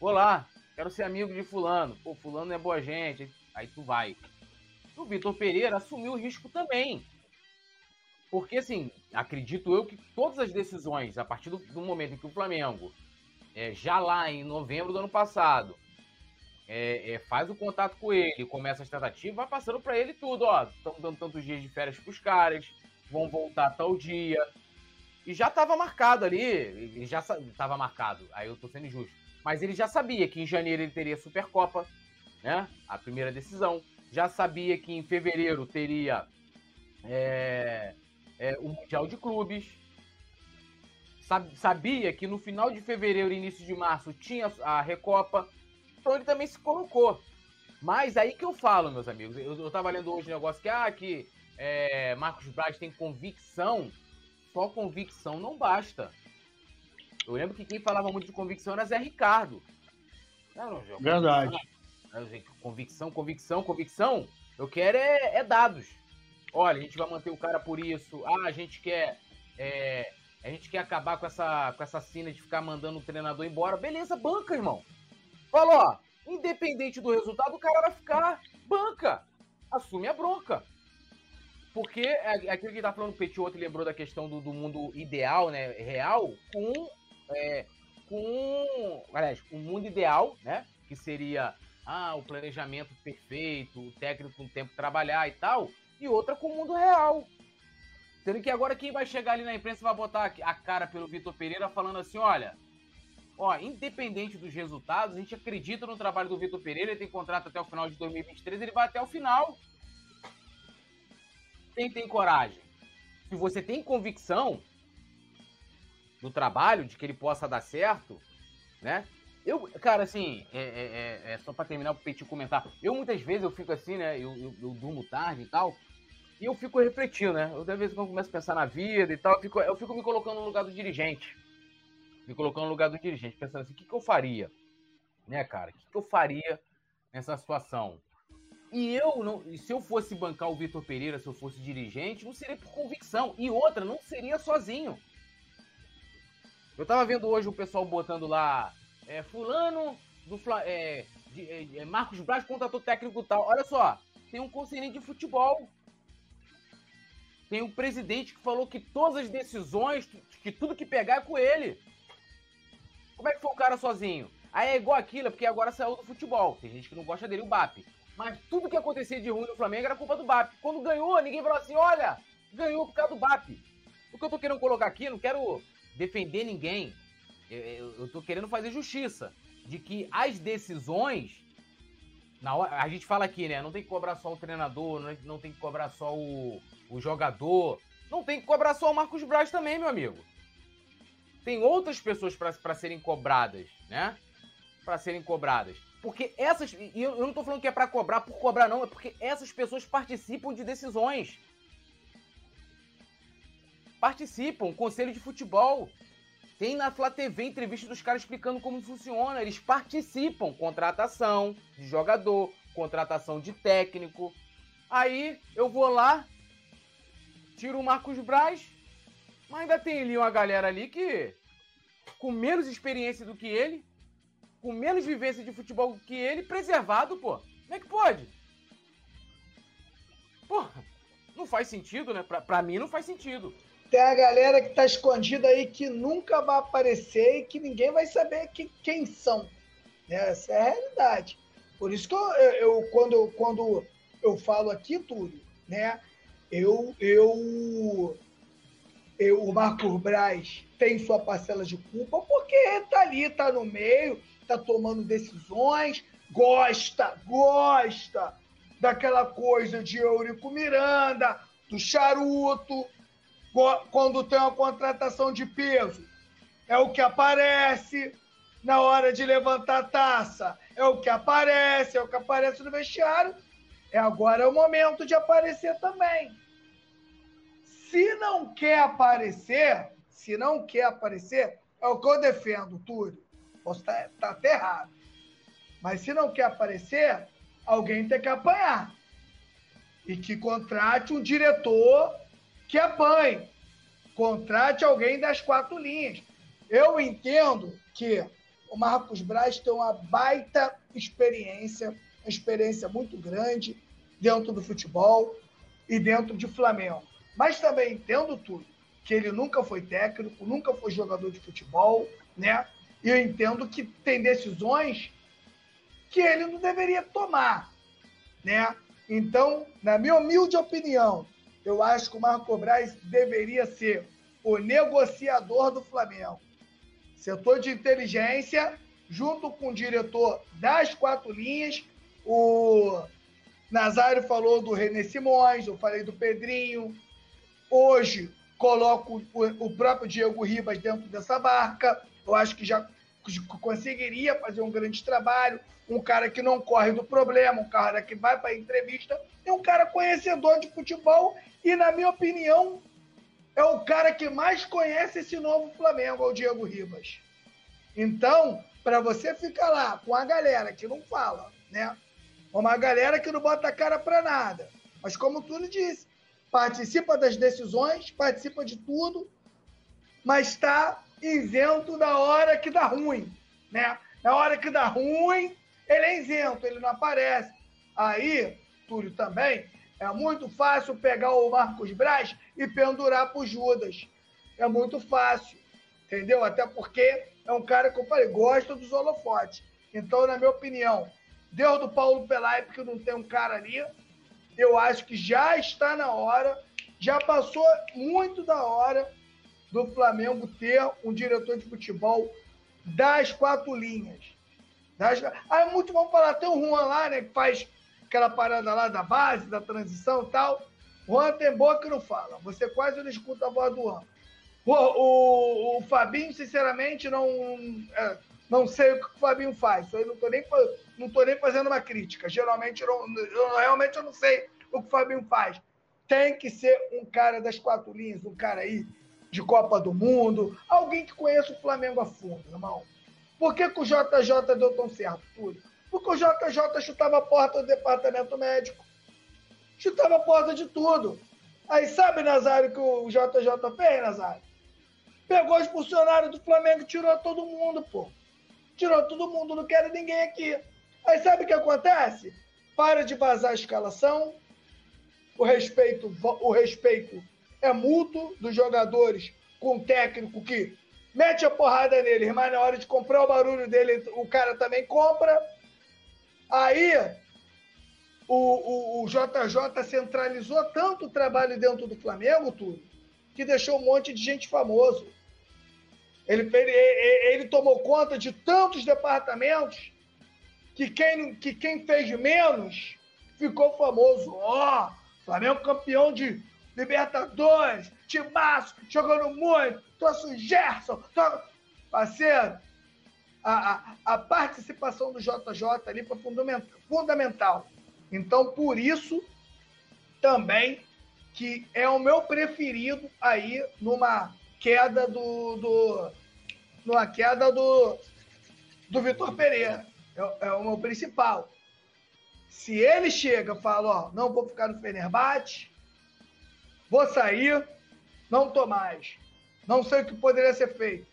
vou lá, quero ser amigo de fulano, pô, fulano é boa gente, aí tu vai. O Vitor Pereira assumiu o risco também. Porque, assim, acredito eu que todas as decisões, a partir do, do momento em que o Flamengo, é, já lá em novembro do ano passado, é, é, faz o contato com ele, começa as tratativas, vai passando para ele tudo, ó, estão dando tantos dias de férias para os caras, vão voltar tal dia. E já estava marcado ali, ele já estava marcado, aí eu tô sendo injusto. Mas ele já sabia que em janeiro ele teria Supercopa, né? A primeira decisão. Já sabia que em fevereiro teria é, é, o Mundial de Clubes. Sabia que no final de fevereiro e início de março tinha a Recopa. Então ele também se colocou. Mas aí que eu falo, meus amigos. Eu, eu tava lendo hoje um negócio que, ah, que é, Marcos Braz tem convicção. Só convicção não basta. Eu lembro que quem falava muito de convicção era Zé Ricardo. Não, não, Verdade. Convicção, convicção, convicção. Eu quero é, é dados olha, a gente vai manter o cara por isso, ah, a gente quer. É, a gente quer acabar com essa, com essa cena de ficar mandando o treinador embora. Beleza, banca, irmão. Falou, ó, independente do resultado, o cara vai ficar. Banca. Assume a bronca. Porque é, é aquilo que tá falando o Petit outro lembrou da questão do, do mundo ideal, né? Real, com. É, com. Aliás, um mundo ideal, né? Que seria ah, o planejamento perfeito, o técnico com tempo trabalhar e tal e outra com o mundo real. Sendo que agora quem vai chegar ali na imprensa vai botar a cara pelo Vitor Pereira falando assim: olha, ó, independente dos resultados, a gente acredita no trabalho do Vitor Pereira, ele tem contrato até o final de 2023, ele vai até o final. Quem tem coragem? Se você tem convicção do trabalho, de que ele possa dar certo, né? Eu, cara, assim, é, é, é, é só para terminar pro Petit comentar. Eu muitas vezes eu fico assim, né? Eu, eu, eu, durmo tarde e tal. E eu fico refletindo, né? Eu, às vezes, quando começo a pensar na vida e tal, eu fico, eu fico me colocando no lugar do dirigente. Me colocando no lugar do dirigente, pensando assim, o que, que eu faria? Né, cara? O que, que eu faria nessa situação? E eu, não, se eu fosse bancar o Vitor Pereira, se eu fosse dirigente, não seria por convicção. E outra, não seria sozinho. Eu tava vendo hoje o pessoal botando lá é, fulano do é, de, é, é, Marcos Braz contratou técnico tal. Olha só, tem um conselheiro de futebol. Tem um presidente que falou que todas as decisões, que tudo que pegar é com ele. Como é que foi o cara sozinho? Aí é igual aquilo, porque agora saiu do futebol. Tem gente que não gosta dele, o BAP. Mas tudo que acontecia de ruim no Flamengo era culpa do BAP. Quando ganhou, ninguém falou assim: olha, ganhou por causa do BAP. O que eu tô querendo colocar aqui, não quero defender ninguém. Eu, eu tô querendo fazer justiça. De que as decisões. Na hora, a gente fala aqui, né? Não tem que cobrar só o treinador, não, não tem que cobrar só o, o jogador. Não tem que cobrar só o Marcos Braz também, meu amigo. Tem outras pessoas para serem cobradas, né? Para serem cobradas. Porque essas. E eu, eu não tô falando que é para cobrar por cobrar, não. É porque essas pessoas participam de decisões. Participam. Conselho de futebol. Tem na Flá TV entrevista dos caras explicando como funciona. Eles participam. Contratação de jogador, contratação de técnico. Aí eu vou lá, tiro o Marcos Braz, mas ainda tem ali uma galera ali que, com menos experiência do que ele, com menos vivência de futebol do que ele, preservado, pô. Como é que pode? Porra, não faz sentido, né? Pra, pra mim não faz sentido tem a galera que está escondida aí que nunca vai aparecer e que ninguém vai saber que, quem são. Essa é a realidade. Por isso que eu, eu quando, quando eu falo aqui, Túlio, né, eu, eu, eu, o Marcos Braz tem sua parcela de culpa porque está ali, está no meio, está tomando decisões, gosta, gosta daquela coisa de Eurico Miranda, do charuto, quando tem uma contratação de peso. É o que aparece na hora de levantar a taça. É o que aparece, é o que aparece no vestiário. É agora é o momento de aparecer também. Se não quer aparecer, se não quer aparecer, é o que eu defendo, Túlio. Posso tá, tá até errado. Mas se não quer aparecer, alguém tem que apanhar. E que contrate um diretor que apanhe. Contrate alguém das quatro linhas. Eu entendo que o Marcos Braz tem uma baita experiência, uma experiência muito grande dentro do futebol e dentro de Flamengo. Mas também entendo tudo, que ele nunca foi técnico, nunca foi jogador de futebol, né? E eu entendo que tem decisões que ele não deveria tomar, né? Então, na minha humilde opinião, eu acho que o Marco Braz deveria ser o negociador do Flamengo. Setor de inteligência, junto com o diretor das quatro linhas, o Nazário falou do René Simões, eu falei do Pedrinho. Hoje coloco o próprio Diego Ribas dentro dessa barca. Eu acho que já conseguiria fazer um grande trabalho. Um cara que não corre do problema, um cara que vai para entrevista, é um cara conhecedor de futebol e, na minha opinião, é o cara que mais conhece esse novo Flamengo, é o Diego Ribas. Então, para você ficar lá com a galera que não fala, né? Uma galera que não bota a cara para nada. Mas como tu disse, participa das decisões, participa de tudo, mas está isento da hora que dá ruim, né? Na hora que dá ruim, ele é isento, ele não aparece. Aí, Túlio também, é muito fácil pegar o Marcos Braz e pendurar para o Judas. É muito fácil, entendeu? Até porque é um cara que eu falei, gosta dos holofotes. Então, na minha opinião, Deus do Paulo Pelai, porque não tem um cara ali, eu acho que já está na hora, já passou muito da hora do Flamengo ter um diretor de futebol das quatro linhas. Das... Aí muito vamos falar, tem o Juan lá, né, que faz aquela parada lá da base, da transição e tal. Juan tem boa que não fala. Você quase não escuta a voz do Juan. O, o, o Fabinho, sinceramente, não, é, não sei o que o Fabinho faz. Eu não estou nem, não tô nem fazendo uma crítica. Geralmente, eu, não, eu realmente eu não sei o que o Fabinho faz. Tem que ser um cara das quatro linhas, um cara aí de Copa do Mundo, alguém que conheça o Flamengo a fundo, irmão. Por que, que o JJ deu tão certo tudo? Porque o JJ chutava a porta do departamento médico. Chutava a porta de tudo. Aí sabe, Nazário, que o JJ fez, Nazário? Pegou os funcionários do Flamengo e tirou todo mundo, pô. Tirou todo mundo, não quero ninguém aqui. Aí sabe o que acontece? Para de vazar a escalação. O respeito, o respeito é mútuo dos jogadores com o técnico que mete a porrada neles, mas na hora de comprar o barulho dele, o cara também compra. Aí o, o, o JJ centralizou tanto o trabalho dentro do Flamengo, tudo, que deixou um monte de gente famoso. Ele, ele, ele tomou conta de tantos departamentos que quem, que quem fez menos ficou famoso. Ó, oh, Flamengo campeão de Libertadores, Timaço, jogando muito, trouxe o Gerson, tô... parceiro. A, a, a, participação do JJ ali foi fundamental. Então, por isso, também, que é o meu preferido aí numa queda do. do numa queda do, do Vitor Pereira. É, é, o meu principal. Se ele chega e fala, ó, não vou ficar no Fenerbahçe, Vou sair, não tô mais. Não sei o que poderia ser feito.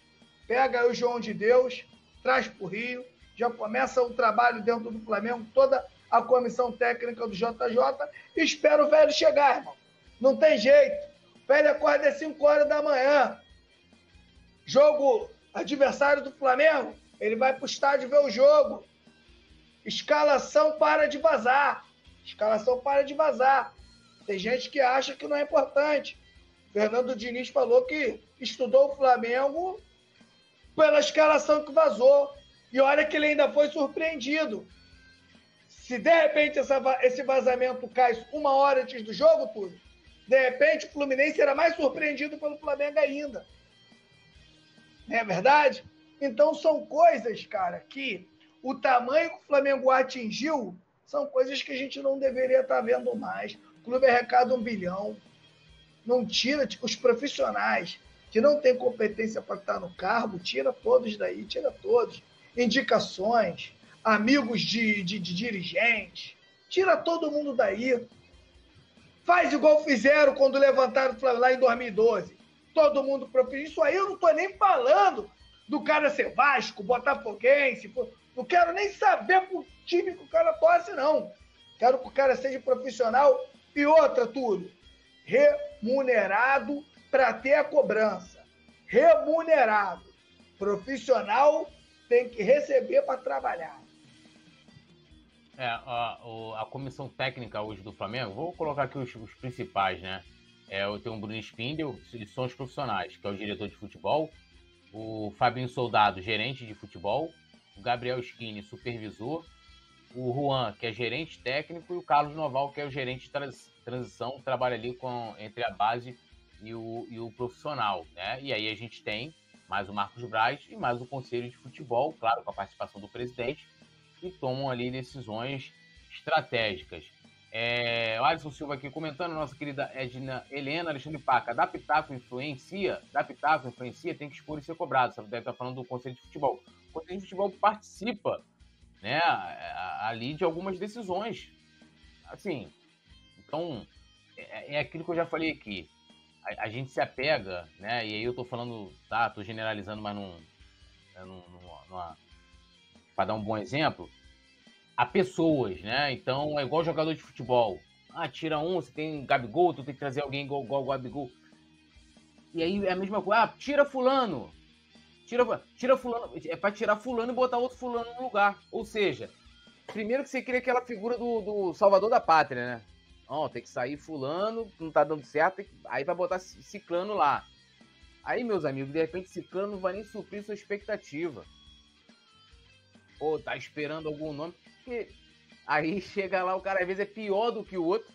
Pega o João de Deus, traz para o Rio, já começa o trabalho dentro do Flamengo, toda a comissão técnica do JJ, e espera o velho chegar, irmão. Não tem jeito. O velho acorda às 5 horas da manhã. Jogo adversário do Flamengo, ele vai para o estádio ver o jogo. Escalação para de vazar. Escalação para de vazar. Tem gente que acha que não é importante. Fernando Diniz falou que estudou o Flamengo pela escalação que vazou. E olha que ele ainda foi surpreendido. Se de repente essa, esse vazamento cai uma hora antes do jogo, tudo, de repente o Fluminense será mais surpreendido pelo Flamengo ainda. Não é verdade? Então são coisas, cara, que o tamanho que o Flamengo atingiu são coisas que a gente não deveria estar vendo mais clube arrecada um bilhão. Não tira tipo, os profissionais que não têm competência para estar no cargo, tira todos daí, tira todos. Indicações, amigos de, de, de dirigentes, tira todo mundo daí. Faz igual fizeram quando levantaram lá em 2012. Todo mundo profissional. Isso aí eu não estou nem falando do cara ser Vasco, Botafoguense. Não quero nem saber pro time que o cara torce, não. Quero que o cara seja profissional e outra, Túlio, remunerado para ter a cobrança. Remunerado. Profissional tem que receber para trabalhar. É, a, a, comissão técnica hoje do Flamengo, vou colocar aqui os, os principais, né? É, eu tenho o Bruno Spindel, eles são os profissionais, que é o diretor de futebol, o Fabinho Soldado, gerente de futebol, o Gabriel Skinny, supervisor, o Juan, que é gerente técnico, e o Carlos Noval, que é o gerente de trans, transição, trabalha ali com, entre a base e o, e o profissional. Né? E aí a gente tem mais o Marcos Braz e mais o Conselho de Futebol, claro, com a participação do presidente, que tomam ali decisões estratégicas. É, o Alisson Silva aqui comentando, nossa querida Edna Helena, Alexandre Paca, da Pitaco influencia, da Pitaco influencia, tem que expor e ser cobrado. Você deve estar falando do Conselho de Futebol. O Conselho de Futebol participa né, ali de algumas decisões. Assim, então, é, é aquilo que eu já falei aqui. A, a, gente se apega, né, e aí eu tô falando, tá, tô generalizando, mas não, né, para dar um bom exemplo, a pessoas, né? Então, é igual jogador de futebol. Ah, tira um, você tem Gabigol, tu tem que trazer alguém igual, igual o Gabigol. E aí é a mesma coisa, ah, tira fulano. Tira, tira fulano, é para tirar fulano e botar outro fulano no lugar. Ou seja, primeiro que você cria aquela figura do, do salvador da pátria, né? Ó, oh, tem que sair fulano, não tá dando certo, aí vai botar ciclano lá. Aí, meus amigos, de repente ciclano não vai nem suprir sua expectativa. ou tá esperando algum nome. Porque aí chega lá, o cara às vezes é pior do que o outro,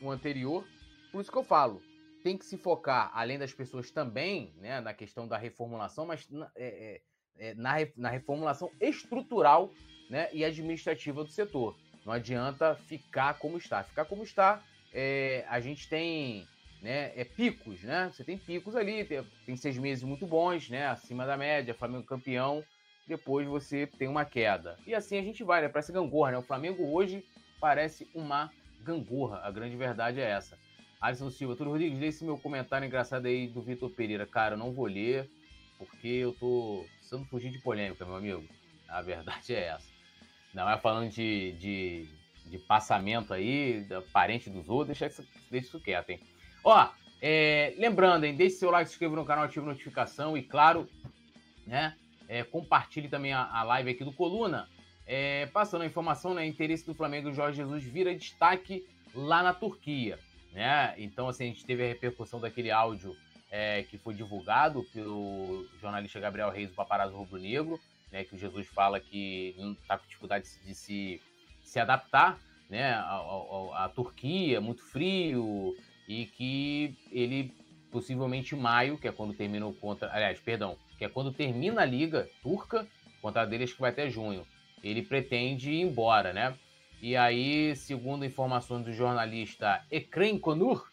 o anterior. Por isso que eu falo, tem que se focar, além das pessoas também, né, na questão da reformulação, mas é, é, é, na, na reformulação estrutural né, e administrativa do setor. Não adianta ficar como está. Ficar como está, é, a gente tem né, é, picos, né? Você tem picos ali, tem, tem, seis meses muito bons, né? Acima da média, Flamengo campeão, depois você tem uma queda. E assim a gente vai, né? Parece gangorra, né? O Flamengo hoje parece uma gangorra, a grande verdade é essa. Alisson Silva, tudo Rodrigues, lê esse meu comentário engraçado aí do Vitor Pereira. Cara, eu não vou ler, porque eu tô precisando fugir de polêmica, meu amigo. A verdade é essa. Não é falando de, de, de passamento aí, da parente dos outros, deixa, deixa isso quieto, hein? Ó, é, lembrando, hein, deixe seu like, se inscreva no canal, ative a notificação e, claro, né, é, compartilhe também a, a, live aqui do Coluna. É, passando a informação, né, interesse do Flamengo Jorge Jesus vira destaque lá na Turquia. Né? Então, assim, a gente teve a repercussão daquele áudio é, que foi divulgado pelo jornalista Gabriel Reis, do Paparazzo Rubro Negro, né, que o Jesus fala que está com dificuldade de se, se adaptar né, à, Turquia, muito frio, e que ele possivelmente em maio, que é quando termina o contra, aliás, perdão, que é quando termina a liga turca, o contrato dele acho que vai até junho. Ele pretende ir embora, né? E aí, segundo informações do jornalista Ekrem Konur,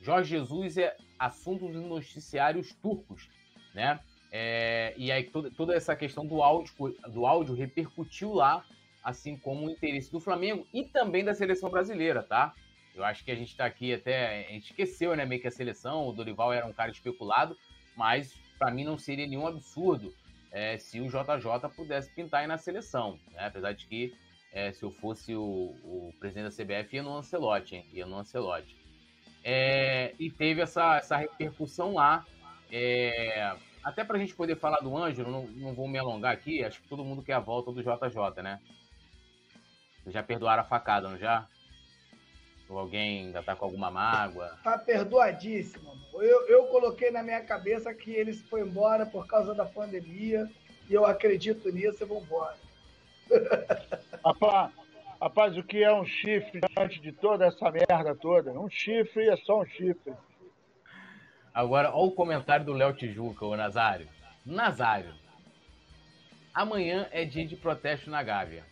Jorge Jesus é assunto dos noticiários turcos, né? É, e aí toda, toda essa questão do áudio, do áudio repercutiu lá, assim como o interesse do Flamengo e também da seleção brasileira, tá? Eu acho que a gente está aqui até. A gente esqueceu, né, meio que a seleção. O Dorival era um cara especulado, mas para mim não seria nenhum absurdo é, se o JJ pudesse pintar aí na seleção. Né? Apesar de que é, se eu fosse o, o, presidente da CBF, ia no Ancelotti, hein? Ia no Ancelotti. É, e teve essa, essa repercussão lá. É, até para a gente poder falar do Ângelo, não, não vou me alongar aqui, acho que todo mundo quer a volta do JJ, né? Vocês já perdoaram a facada, não já? Ou alguém ainda tá com alguma mágoa? Tá perdoadíssimo. Eu, eu coloquei na minha cabeça que ele foi embora por causa da pandemia e eu acredito nisso e vou embora. Rapaz, rapaz, o que é um chifre diante de toda essa merda toda? Um chifre é só um chifre. Agora, olha o comentário do Léo Tijuca, o Nazário. Nazário, amanhã é dia de protesto na Gávea.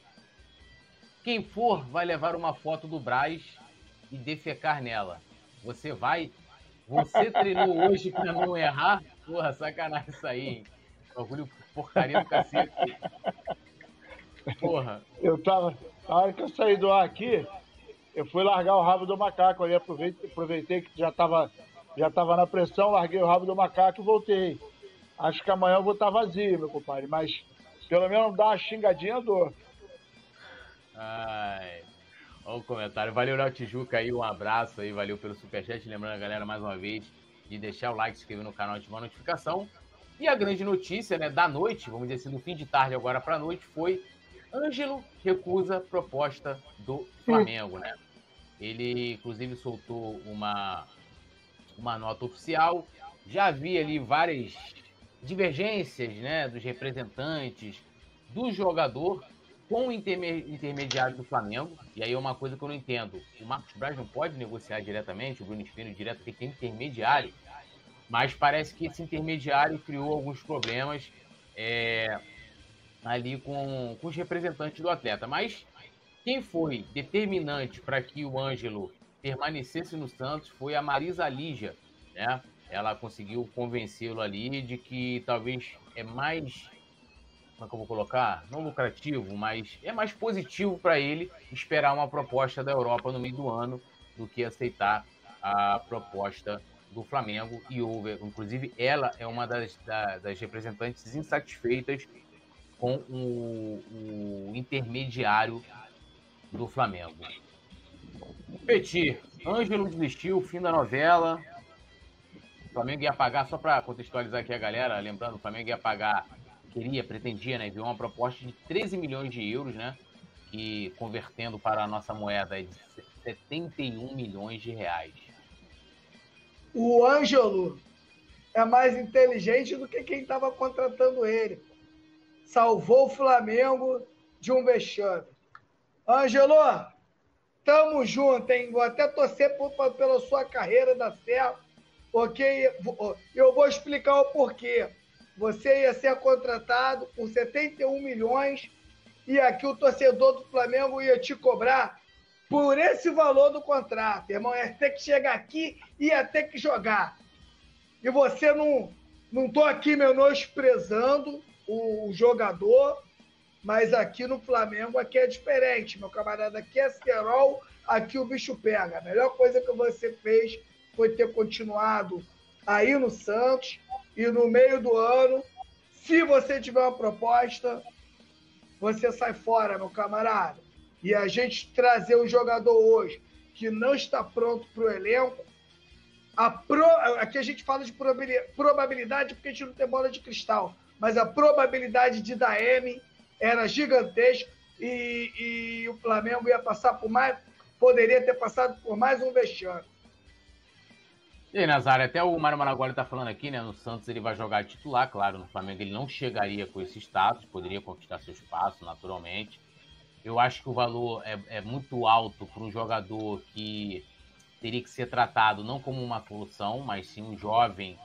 Quem for vai levar uma foto do Braz e defecar nela. Você vai? Você treinou hoje para não errar? Porra, sacanagem isso aí, hein? Bagulho porcaria do cacete. Porra. Eu tava. A hora que eu saí do ar aqui, eu fui largar o rabo do macaco ali, aproveitei, aproveitei que já tava, já tava na pressão, larguei o rabo do macaco e voltei. Acho que amanhã eu vou estar vazio, meu compadre, mas pelo menos dar uma xingadinha dor. Ai. Olha o comentário. Valeu, Léo Tijuca aí, um abraço aí, valeu pelo superchat. Lembrando a galera mais uma vez de deixar o like, se inscrever no canal, ativar a notificação. E a grande notícia, né, da noite, vamos dizer assim, do fim de tarde agora para noite, foi Ângelo recusa proposta do Flamengo, né? Ele, inclusive, soltou uma, uma nota oficial. Já havia ali várias divergências, né, dos representantes do jogador com o intermediário do Flamengo. E aí é uma coisa que eu não entendo. O Marcos Braz não pode negociar diretamente, o Bruno Espino direto, tem intermediário. Mas parece que esse intermediário criou alguns problemas. É, ali com, com os representantes do atleta. Mas quem foi determinante para que o Ângelo permanecesse no Santos foi a Marisa Lígia, né? Ela conseguiu convencê-lo ali de que talvez é mais, como é que eu vou colocar? Não lucrativo, mas é mais positivo para ele esperar uma proposta da Europa no meio do ano do que aceitar a proposta do Flamengo e houve, inclusive ela é uma das, das representantes insatisfeitas com o, o intermediário do Flamengo. Petit, Ângelo desistiu, fim da novela. O Flamengo ia pagar, só para contextualizar aqui a galera, lembrando, o Flamengo ia pagar, queria, pretendia, né, enviou uma proposta de 13 milhões de euros, né, que convertendo para a nossa moeda é de 71 milhões de reais. O Ângelo é mais inteligente do que quem estava contratando ele. Salvou o Flamengo de um vexame. Ângelo, tamo junto, hein? Vou até torcer por, pela sua carreira da certo, ok? Eu vou explicar o porquê. Você ia ser contratado por 71 milhões e aqui o torcedor do Flamengo ia te cobrar por esse valor do contrato. Irmão, ia ter que chegar aqui e ia ter que jogar. E você não. Não estou aqui menosprezando o jogador, mas aqui no Flamengo aqui é diferente, meu camarada. Aqui é cerol, aqui o bicho pega. A melhor coisa que você fez foi ter continuado aí no Santos e no meio do ano, se você tiver uma proposta, você sai fora, meu camarada. E a gente trazer um jogador hoje que não está pronto para o elenco, a pro... aqui a gente fala de probabilidade porque a gente não tem bola de cristal, mas a probabilidade de dar M era gigantesca e, e o Flamengo ia passar por mais, poderia ter passado por mais um vexame. E aí, Nazário, até o Mário Maragoli está falando aqui, né? No Santos ele vai jogar titular, claro. No Flamengo ele não chegaria com esse status, poderia conquistar seu espaço naturalmente. Eu acho que o valor é, é muito alto para um jogador que teria que ser tratado não como uma solução, mas sim um jovem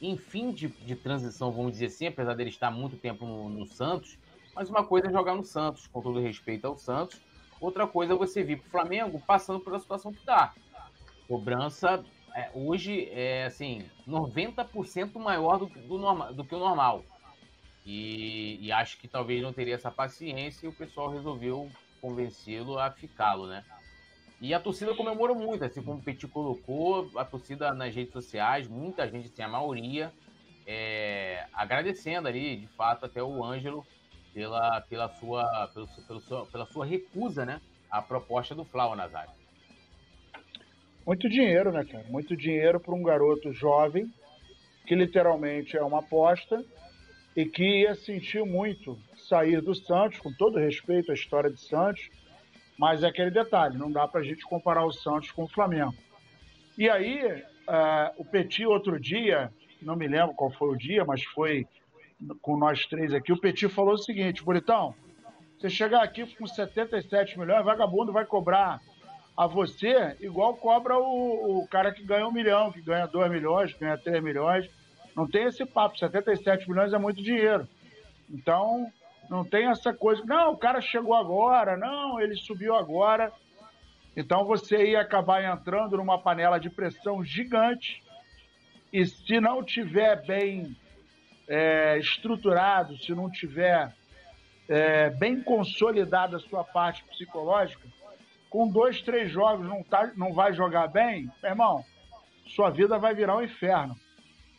em fim de, de transição, vamos dizer assim, apesar dele estar muito tempo no, no Santos. Mas uma coisa é jogar no Santos, com todo respeito ao Santos. Outra coisa é você vir para o Flamengo passando pela situação que dá. Cobrança é, hoje é assim 90% maior do, do, norma, do que o normal. E, e, acho que talvez não teria essa paciência e o pessoal resolveu convencê-lo a ficá-lo, né? E a torcida comemorou muito, assim como o Petit colocou, a torcida nas redes sociais, muita gente, assim, a maioria, é, agradecendo ali, de fato, até o Ângelo pela, pela, sua, pelo, pelo, pela sua recusa, né? A proposta do Flau, Nazário. Muito dinheiro, né, cara? Muito dinheiro para um garoto jovem, que literalmente é uma aposta, e que ia sentir muito sair do Santos, com todo respeito à história de Santos, mas é aquele detalhe, não dá para a gente comparar o Santos com o Flamengo. E aí, uh, o Petit, outro dia, não me lembro qual foi o dia, mas foi com nós três aqui, o Petit falou o seguinte, Bonitão, você chegar aqui com 77 milhões, vagabundo vai cobrar a você igual cobra o, o cara que ganha um milhão, que ganha 2 milhões, que ganha 3 milhões. Não tem esse papo, 77 milhões é muito dinheiro. Então, não tem essa coisa, não, o cara chegou agora, não, ele subiu agora. Então você ia acabar entrando numa panela de pressão gigante. E se não tiver bem é, estruturado, se não tiver é, bem consolidada a sua parte psicológica, com dois, três jogos não, tá, não vai jogar bem, meu irmão, sua vida vai virar um inferno.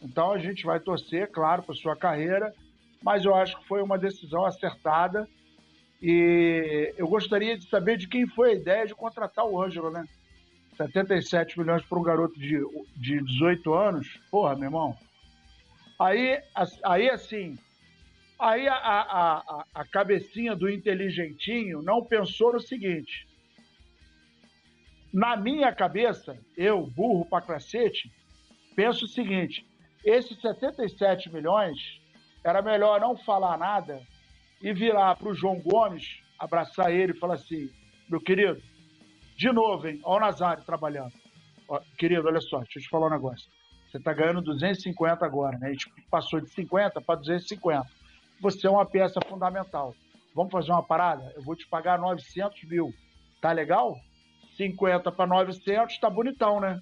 Então a gente vai torcer, claro, para sua carreira, mas eu acho que foi uma decisão acertada. E eu gostaria de saber de quem foi a ideia de contratar o Ângelo, né? 77 milhões para um garoto de, de 18 anos, porra, meu irmão. Aí, aí assim, aí a, a, a, a cabecinha do inteligentinho não pensou no seguinte: na minha cabeça, eu, burro pra cacete, penso o seguinte: esses 77 milhões era melhor não falar nada e virar para o João Gomes, abraçar ele e falar assim: meu querido, de novo, hein? Olha o Nazário trabalhando. Querido, olha só, deixa eu te falar um negócio. Você está ganhando 250 agora, né? A gente passou de 50 para 250. Você é uma peça fundamental. Vamos fazer uma parada? Eu vou te pagar 900 mil. Tá legal? 50 para 900, tá bonitão, né?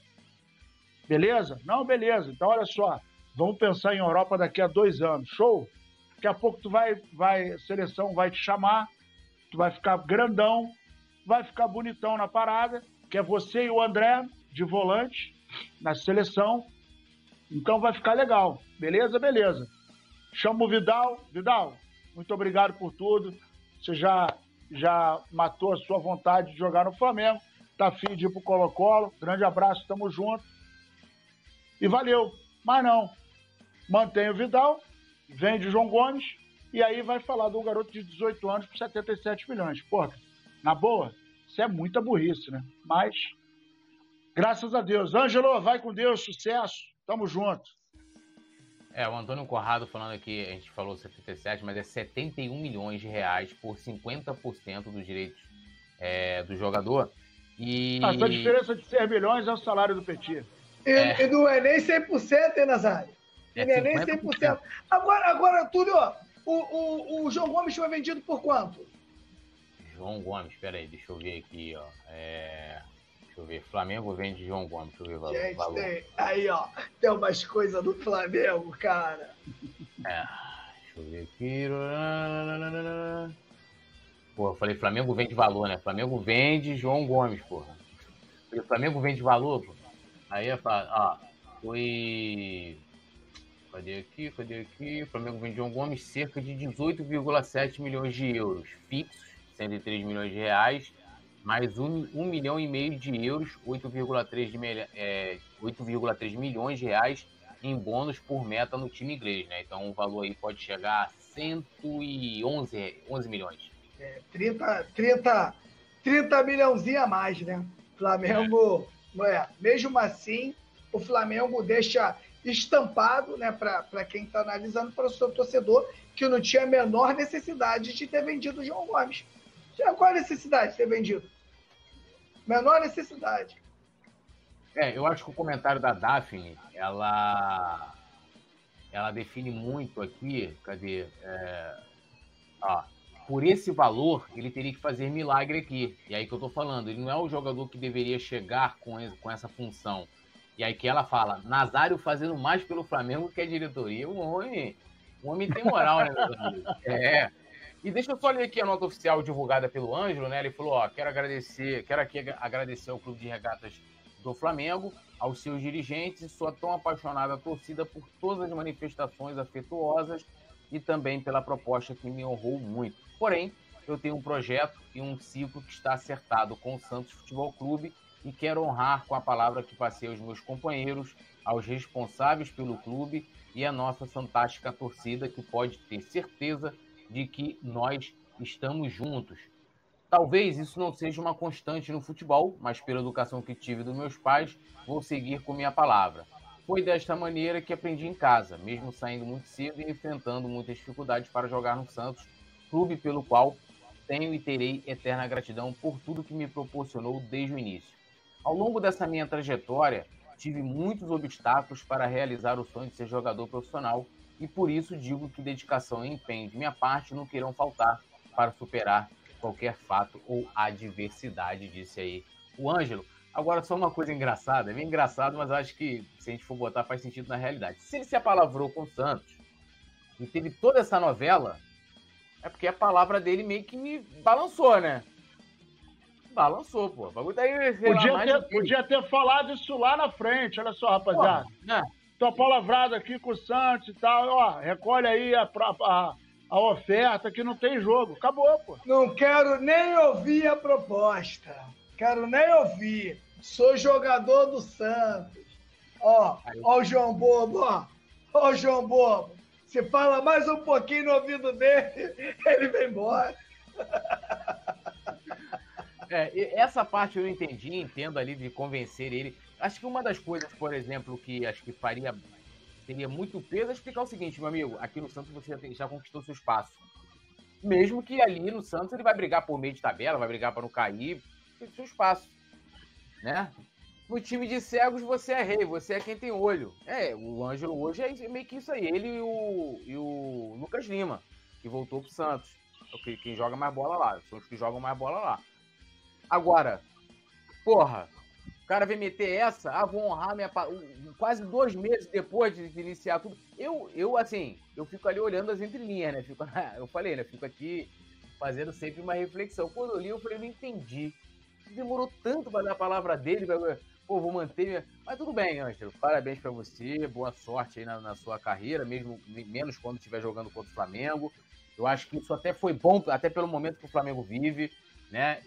Beleza? Não, beleza. Então, olha só. Vamos pensar em Europa daqui a dois anos. Show? Daqui a pouco tu vai, vai, seleção vai te chamar, tu vai ficar grandão, vai ficar bonitão na parada, que é você e o André de volante na seleção. Então vai ficar legal. Beleza? Beleza. Chama o Vidal. Vidal, muito obrigado por tudo. Você já, já matou a sua vontade de jogar no Flamengo tá afim de ir pro Colo-Colo. Grande abraço, tamo junto. E valeu. Mas não. Mantém o Vidal, vende o João Gomes, e aí vai falar do garoto de 18 anos por 77 milhões. Porra, na boa, isso é muita burrice, né? Mas, graças a Deus. Ângelo, vai com Deus, sucesso. Tamo junto. É, o Antônio Corrado falando aqui, a gente falou 77, mas é 71 milhões de reais por 50% dos direitos é, do jogador. E... Essa diferença de 6 milhões é o salário do Petit. E, é. e não é nem 100%, hein, Nazário? É não é nem 100%. Agora, agora Túlio, o, o, o João Gomes foi vendido por quanto? João Gomes, peraí, deixa eu ver aqui, ó. É... Deixa eu ver. Flamengo vende João Gomes. Deixa eu ver o valor. Gente, valor. Tem, aí, ó. Tem umas coisas do Flamengo, cara. É. Deixa eu ver aqui. Pô, eu falei Flamengo vende valor, né? Flamengo vende João Gomes, porra. O Flamengo vende valor, pô. Aí eu falo, ó, foi. Cadê aqui? Cadê aqui? O Flamengo vende João Gomes cerca de 18,7 milhões de euros fixos, 103 milhões de reais mais um, um milhão e meio de euros, 8,3 de, é, 8,3 milhões de reais em bônus por meta no time inglês, né? Então o valor aí pode chegar a 111 11 milhões. É, 30, 30, 30 milhãozinho a mais, né? Flamengo, é. é. mesmo assim, o Flamengo deixa estampado, né, para quem está analisando, para o seu torcedor, que não tinha a menor necessidade de ter vendido o João Gomes. Qual a necessidade de ter vendido? Menor necessidade. É, eu acho que o comentário da Daphne, ela, ela define muito aqui, cadê? É, ó, por esse valor, ele teria que fazer milagre aqui. E aí que eu tô falando, ele não é o jogador que deveria chegar com, com essa função. E aí que ela fala, Nazário fazendo mais pelo Flamengo que a diretoria. O homem, o homem tem moral, né, É. E deixa eu só ler aqui a nota oficial divulgada pelo Ângelo, né? Ele falou, ó, quero agradecer, quero aqui agradecer ao Clube de Regatas do Flamengo, aos seus dirigentes sua tão apaixonada torcida por todas as manifestações afetuosas e também pela proposta que me honrou muito. Porém, eu tenho um projeto e um ciclo que está acertado com o Santos Futebol Clube e quero honrar com a palavra que passei aos meus companheiros, aos responsáveis pelo clube e a nossa fantástica torcida que pode ter certeza de que nós estamos juntos. Talvez isso não seja uma constante no futebol, mas pela educação que tive dos meus pais, vou seguir com minha palavra. Foi desta maneira que aprendi em casa, mesmo saindo muito cedo e enfrentando muitas dificuldades para jogar no Santos, clube pelo qual tenho e terei eterna gratidão por tudo que me proporcionou desde o início. Ao longo dessa minha trajetória, tive muitos obstáculos para realizar o sonho de ser jogador profissional e por isso digo que dedicação e empenho de minha parte não queiram faltar para superar qualquer fato ou adversidade, disse aí o Ângelo. Agora, só uma coisa engraçada, é bem engraçado, mas acho que se a gente for botar faz sentido na realidade. Se ele se apalavrou com o Santos e teve toda essa novela, é porque a palavra dele meio que me balançou, né? Balançou, pô. O bagulho tá aí, podia, ter, podia ter falado isso lá na frente, olha só, rapaziada. Pô, né? tô palavrado aqui com o Santos e tal, ó, recolhe aí a, a, a oferta que não tem jogo. Acabou, pô. Não quero nem ouvir a proposta. Quero nem ouvir. Sou jogador do Santos. Ó, ó o João Bobo, ó. Ó o João Bobo. Se fala mais um pouquinho no ouvido dele, ele vem embora. É, essa parte eu entendi, entendo ali de convencer ele. Acho que uma das coisas, por exemplo, que acho que faria teria muito peso é explicar o seguinte, meu amigo, aqui no Santos você já, já conquistou seu espaço. Mesmo que ali no Santos ele vai brigar por meio de tabela, vai brigar para não cair, tem seu espaço, né? No time de cegos você é rei, você é quem tem olho. É, o Ângelo hoje é meio que isso aí, ele e o, e o Lucas Lima, que voltou pro Santos. É quem joga mais bola lá, são os que jogam mais bola lá. Agora, porra, o cara vem meter essa, ah, vou honrar minha. Quase dois meses depois de iniciar tudo. Eu, eu assim, eu fico ali olhando as entrelinhas, né? Fico, eu falei, né? Fico aqui fazendo sempre uma reflexão. Quando eu li, eu falei, não entendi. Demorou tanto para dar a palavra dele, pô, vou manter. Minha... Mas tudo bem, Ângelo. Parabéns para você, boa sorte aí na, na, sua carreira, mesmo menos quando estiver jogando contra o Flamengo. Eu acho que isso até foi bom, até pelo momento que o Flamengo vive, né?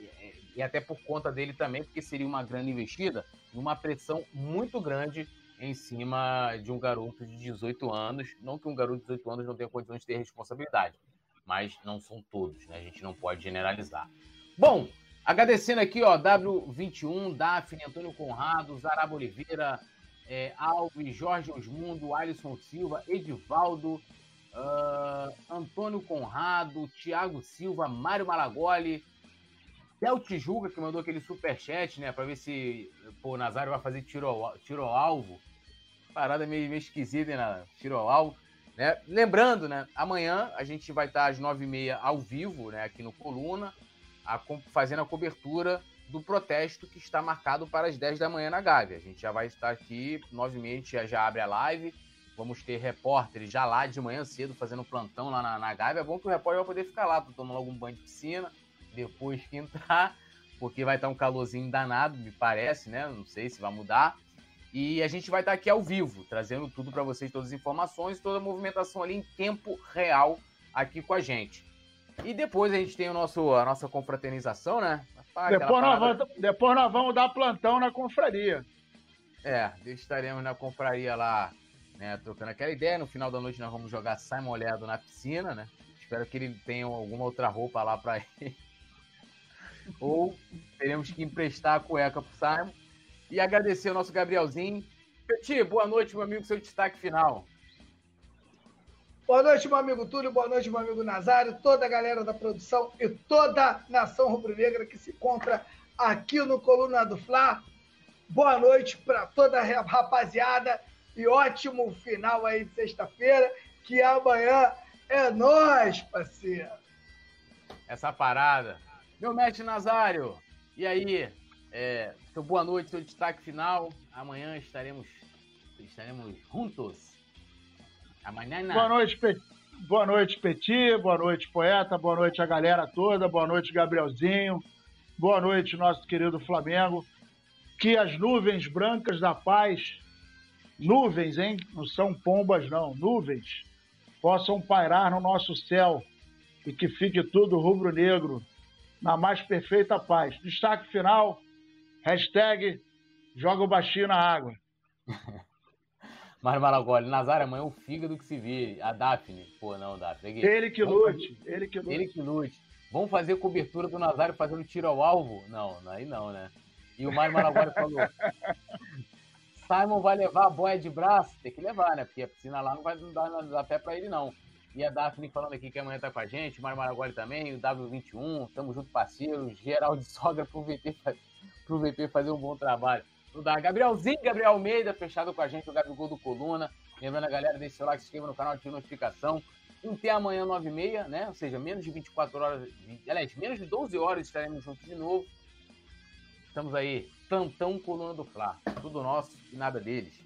E até por conta dele também, porque seria uma grande investida e uma pressão muito grande em cima de um garoto de 18 anos. Não que um garoto de 18 anos não tenha condições de ter responsabilidade, mas não são todos, né? A gente não pode generalizar. Bom, agradecendo aqui, ó, W21, Daphne, Antônio Conrado, Zaraba Oliveira, é, Alves, Jorge Osmundo, Alisson Silva, Edivaldo, uh, Antônio Conrado, Thiago Silva, Mário Malagoli, Del Tijuca, que mandou aquele superchat, né, para ver se pô, o Nazário vai fazer tiro tiro alvo. Parada meio, meio esquisita, né? Tiro alvo. Né? Lembrando, né? Amanhã a gente vai estar às 9h30 ao vivo, né? Aqui no Coluna, a, fazendo a cobertura do protesto que está marcado para as 10 da manhã na Gávea. A gente já vai estar aqui, 9h30 a gente já, já abre a live. Vamos ter repórteres já lá de manhã cedo fazendo plantão lá na, na Gávea. É bom que o repórter vai poder ficar lá, tomando algum banho de piscina depois que entrar, porque vai estar um calorzinho danado, me parece, né? Não sei se vai mudar. E a gente vai estar aqui ao vivo, trazendo tudo para vocês, todas as informações, toda a movimentação ali em tempo real aqui com a gente. E depois a gente tem o nosso, a nossa confraternização, né? depois, nós vamos, depois nós vamos dar plantão na confraria. É, estaremos na confraria lá, né, trocando aquela ideia. No final da noite nós vamos jogar Simon molhado na piscina, né? Espero que ele tenha alguma outra roupa lá para ele. Ou teremos que emprestar a cueca pro Simon. E agradecer ao nosso Gabrielzinho. Petit, boa noite, meu amigo, seu destaque final. Boa noite, meu amigo Túlio, boa noite, meu amigo Nazário, toda a galera da produção e toda a nação rubro-negra que se encontra aqui no Coluna do Fla. Boa noite para toda a rapaziada e ótimo final aí de sexta-feira, que amanhã é nós, parceiro. Essa parada. Meu mestre Nazário, e aí? É, seu boa noite, seu destaque final. Amanhã estaremos, estaremos juntos. Amanhã na... Boa noite, Petit. Boa noite, Petit. Boa noite, poeta. Boa noite a galera toda. Boa noite, Gabrielzinho. Boa noite, nosso querido Flamengo. Que as nuvens brancas da paz, nuvens, hein? Não são pombas, não, nuvens, possam pairar no nosso céu e que fique tudo rubro-negro na mais perfeita paz. Destaque final: Hashtag joga o baixinho na água. Mário Malagoli, Nazário, amanhã o fígado que se vire. A Daphne. Pô, não, Daphne. Ele que lute. Ele que lute. Ele que lute. Vamos fazer cobertura do Nazário fazendo tiro ao alvo? Não, aí não, né? E o Mário Malagoli falou: Simon vai levar a boia de braço? Tem que levar, né? Porque a piscina lá não vai dar, dar pé pra ele, não. E a Daphne falando aqui que amanhã tá com a gente, o Mário Maragoli também, o W21, tamo junto, parceiros, geral de sogra pro VP, pro VP fazer um bom trabalho. Não dá. Gabrielzinho, Gabriel Almeida, fechado com a gente, o Gabigol do Coluna. Lembrando a galera, deixe seu like, se inscreva no canal, ative notificação. T amanhã, 9h30, né? Ou seja, menos de 24 horas, aliás, menos de 12 horas estaremos juntos de novo. Estamos aí, tantão coluna do Fla. Tudo nosso e nada deles.